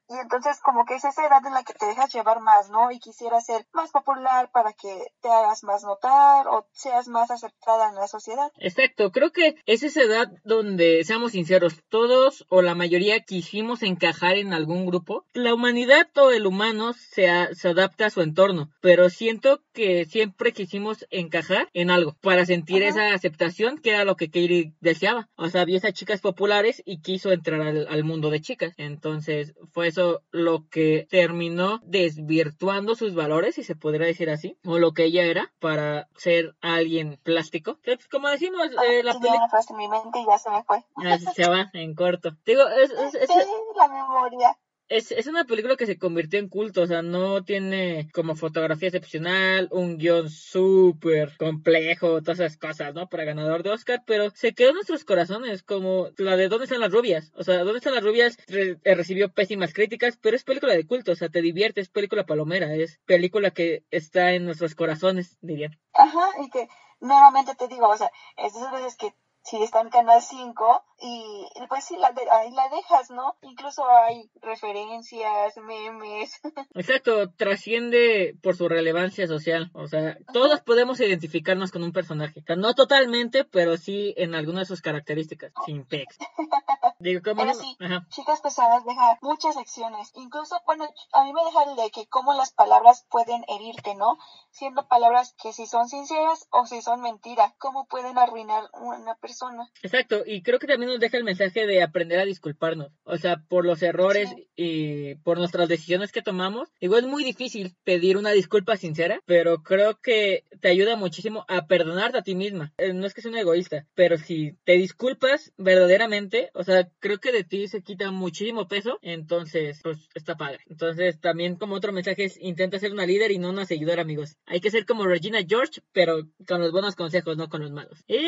Y entonces como que es esa edad en la que te dejas llevar más, ¿no? Y quisiera ser más popular para que te hagas más notar o seas más aceptada en la sociedad. Exacto, creo que es esa edad donde, seamos sinceros, todos o la mayoría quisimos encajar en algún grupo. La humanidad o el humano se, se adapta a su entorno, pero siento que siempre quisimos encajar en algo para sentir esa aceptación que era lo que Katie deseaba. O sea, vio esas chicas populares y quiso entrar al, al mundo de chicas. Entonces fue eso lo que terminó desvirtuando sus valores, si se podría decir así, o lo que ella era para ser alguien plástico. Entonces, como decimos, eh, la película... mi mente y ya se me fue. Ah, se va en corto. Digo, es, es, es, Sí, la memoria. Es, es una película que se convirtió en culto, o sea, no tiene como fotografía excepcional, un guion súper complejo, todas esas cosas, ¿no? Para ganador de Oscar, pero se quedó en nuestros corazones, como la de ¿Dónde están las rubias? O sea, ¿Dónde están las rubias? Eh, recibió pésimas críticas, pero es película de culto, o sea, te divierte, es película palomera, es película que está en nuestros corazones, dirían. Ajá, y que nuevamente te digo, o sea, es de esas veces que si está en Canal 5 y pues sí, la de- ahí la dejas, ¿no? Incluso hay referencias, memes. Exacto, trasciende por su relevancia social. O sea, todos podemos identificarnos con un personaje. O sea, no totalmente, pero sí en algunas de sus características, sin pex. Digo, como Pero no- sí, Ajá. Chicas Pesadas deja muchas lecciones. Incluso, bueno, a mí me deja el de que cómo las palabras pueden herirte, ¿no? Siendo palabras que si son sinceras o si son mentiras, cómo pueden arruinar una persona. Exacto, y creo que también nos deja el mensaje de aprender a disculparnos. O sea, por los errores Sí. y por nuestras decisiones que tomamos. Igual es muy difícil pedir una disculpa sincera, pero creo que te ayuda muchísimo a perdonarte a ti misma. Eh, No es que sea un egoísta, pero si te disculpas verdaderamente, o sea, creo que de ti se quita muchísimo peso, entonces, pues está padre. Entonces, también como otro mensaje es intenta ser una líder y no una seguidora, amigos. Hay que ser como Regina George, pero con los buenos consejos, no con los malos. Y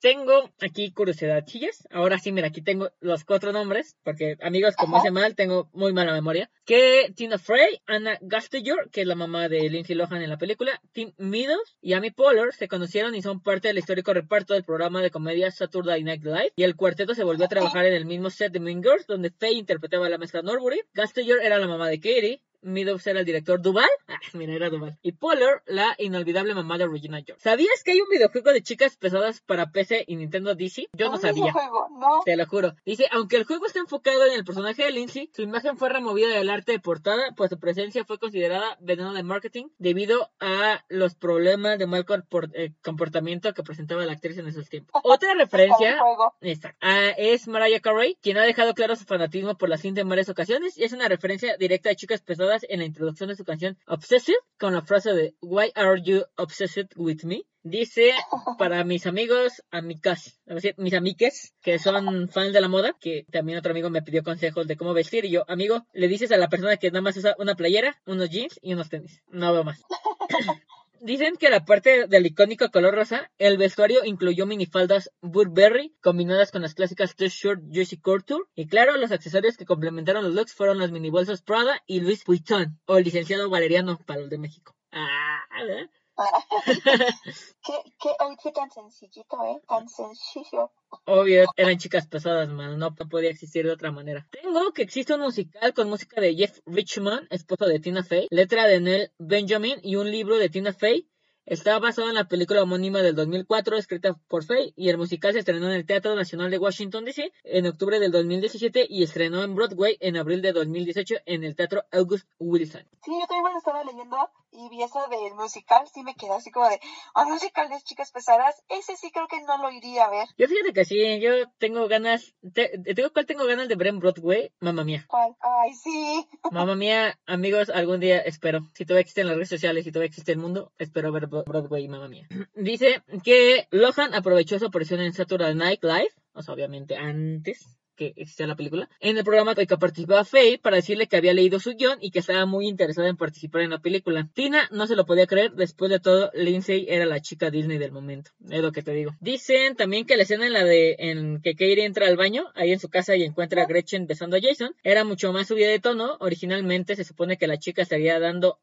tengo aquí curiosidad, chillas. Ahora sí, mira, aquí tengo los cuatro nombres, porque amigos, como hace mal, tengo muy mala memoria. Que Tina Fey, Anna Gasteyer, que es la mamá de Lindsay Lohan en la película, Tim Meadows y Amy Poehler se conocieron y son parte del histórico reparto del programa de comedia Saturday Night Live. Y el cuarteto se volvió a trabajar en el mismo set de Mean Girls, donde Faye interpretaba la mezcla Norbury. Gasteyer era la mamá de Katie. Meadows era el director Duval. Ah, mira, era Duval. Y Poehler, la inolvidable mamá de Regina George. ¿Sabías que hay un videojuego de chicas pesadas para PC y Nintendo DC? Yo no sabía. Te lo juro. Dice, aunque el juego está enfocado en el personaje de Lindsay, su imagen fue removida del arte de portada, pues su presencia fue considerada veneno de marketing debido a los problemas de mal eh, comportamiento que presentaba la actriz en esos tiempos. Otra referencia. Exacto. Ah, es Mariah Carey, quien ha dejado claro su fanatismo por la cinta en varias ocasiones y es una referencia directa a chicas pesadas en la introducción de su canción Obsessive con la frase de Why are you obsessed with me? Dice para mis amigos, decir, mis amiques que son fans de la moda, que también otro amigo me pidió consejos de cómo vestir y yo, amigo, le dices a la persona que nada más usa una playera, unos jeans y unos tenis. No veo más. Dicen que la parte del icónico color rosa, el vestuario incluyó minifaldas Burberry combinadas con las clásicas t-shirt Juicy Couture y claro, los accesorios que complementaron los looks fueron los mini bolsos Prada y Louis Vuitton o el licenciado Valeriano para los de México. Ah. ¿Qué, qué outfit tan sencillito, ¿eh? Tan sencillo. Obvio, eran chicas pesadas, man, no podía existir de otra manera. Tengo que existe un musical con música de Jeff Richman, esposo de Tina Fey, letra de Nell Benjamin y un libro de Tina Fey. Está basado en la película homónima del 2004 escrita por Fey y el musical se estrenó en el Teatro Nacional de Washington DC en octubre del 2017 y estrenó en Broadway en abril de 2018 en el Teatro August Wilson. Sí, yo también estaba leyendo y vi eso del musical, sí me quedé así como de, un musical de chicas pesadas, ese sí creo que no lo iría a ver. Yo fíjate que sí, yo tengo ganas, te, te digo cuál tengo ganas de ver en Broadway, mamá mía. ¿Cuál? Ay, sí. Mamá mía, amigos, algún día espero. Si todavía existen las redes sociales, si todavía existe el mundo, espero ver Bro- Broadway, mamá mía. Dice que Lohan aprovechó su aparición en Saturday Night Live, o sea, obviamente antes que la película, en el programa que participaba Faye para decirle que había leído su guion y que estaba muy interesada en participar en la película. Tina no se lo podía creer, después de todo, Lindsay era la chica Disney del momento, es lo que te digo. Dicen también que la escena en la de en que Katie entra al baño, ahí en su casa y encuentra a Gretchen besando a Jason, era mucho más subida de tono, originalmente se supone que la chica estaría dando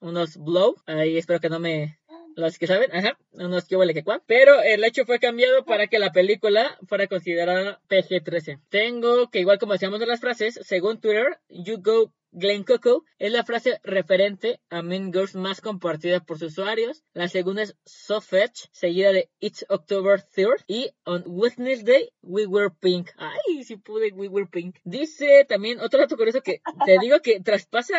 unos blow, ahí espero que no me los que saben, ajá, unos que huele que cuá. Pero el hecho fue cambiado para que la película fuera considerada PG-13. Tengo que, igual como decíamos de las frases, según Twitter, You Go Glen Coco es la frase referente a Mean Girls más compartida por sus usuarios. La segunda es So Fetch, seguida de It's October 3rd y On Wednesday We Were Pink. Ay, si pude, We Were Pink. Dice también otro dato curioso que te digo que traspasa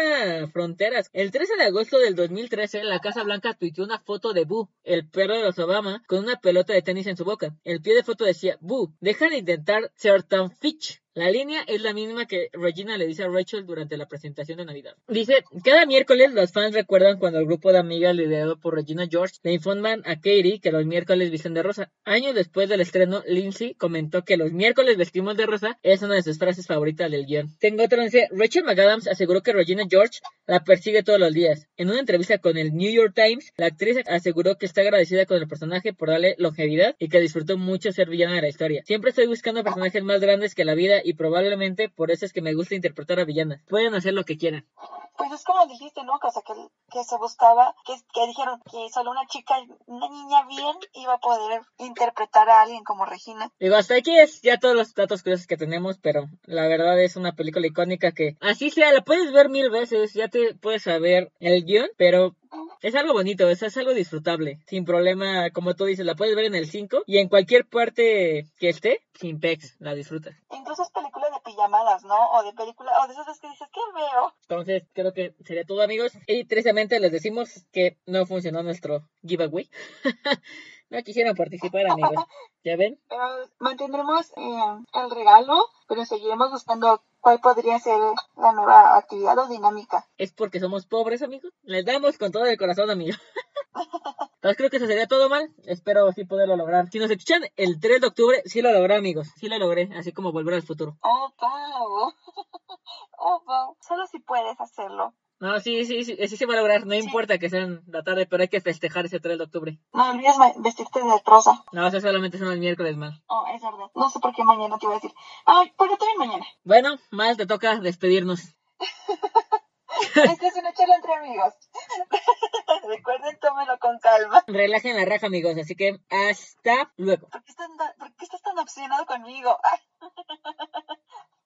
fronteras. El 13 de agosto del 2013, la Casa Blanca tuiteó una foto de Boo, el perro de los Obama, con una pelota de tenis en su boca. El pie de foto decía, Boo, deja de intentar ser tan fitch. La línea es la misma que Regina le dice a Rachel durante la presentación de Navidad. Dice, cada miércoles los fans recuerdan cuando el grupo de amigas liderado por Regina George le informan a Katie que los miércoles visten de rosa. Años después del estreno, Lindsay comentó que los miércoles vestimos de rosa es una de sus frases favoritas del guion. Tengo otra dice, Rachel McAdams aseguró que Regina George la persigue todos los días. En una entrevista con el New York Times, la actriz aseguró que está agradecida con el personaje por darle longevidad y que disfrutó mucho ser villana de la historia. Siempre estoy buscando personajes más grandes que la vida y probablemente por eso es que me gusta interpretar a villanas. Pueden hacer lo que quieran. Pues es como dijiste, ¿no? O sea, que, que se buscaba, que, que dijeron que solo una chica, una niña bien iba a poder interpretar a alguien como Regina. Digo, hasta aquí es ya todos los datos curiosos que tenemos, pero la verdad es una película icónica que así sea, la puedes ver mil veces, ya te puedes saber el guion, pero es algo bonito, es, es, algo disfrutable. Sin problema, como tú dices, la puedes ver en el 5 y en cualquier parte que esté, sin pex, la disfrutas. Incluso es película de pijamadas, ¿no? O de película, o de esas veces que dices, ¿qué veo? Entonces, creo que sería todo, amigos. Y tristemente les decimos que no funcionó nuestro giveaway. no quisieron participar, amigos. ¿Ya ven? Pero mantendremos eh, el regalo, pero seguiremos buscando cuál podría ser la nueva actividad o dinámica. Es porque somos pobres, amigos. Les damos con todo el corazón, amigos. Entonces creo que eso sería todo mal. Espero sí poderlo lograr. Si nos escuchan el 3 de octubre, sí lo logré, amigos. Sí lo logré, así como volver al futuro. Oh, Pau. Oh, Pau. Solo si puedes hacerlo. No, sí, sí, sí, sí se va a lograr. No sí. importa que sea en la tarde, pero hay que festejar ese 3 de octubre. No olvides vestirte de rosa. No, eso solamente son el miércoles, mal. Oh, es verdad. No sé por qué mañana te iba a decir. Ay, pero también mañana. Bueno, mal te toca despedirnos. Esta es una charla entre amigos. Recuerden, tómenlo con calma. Relajen la raja, amigos. Así que hasta luego. ¿Por qué estás, por qué estás tan obsesionado conmigo?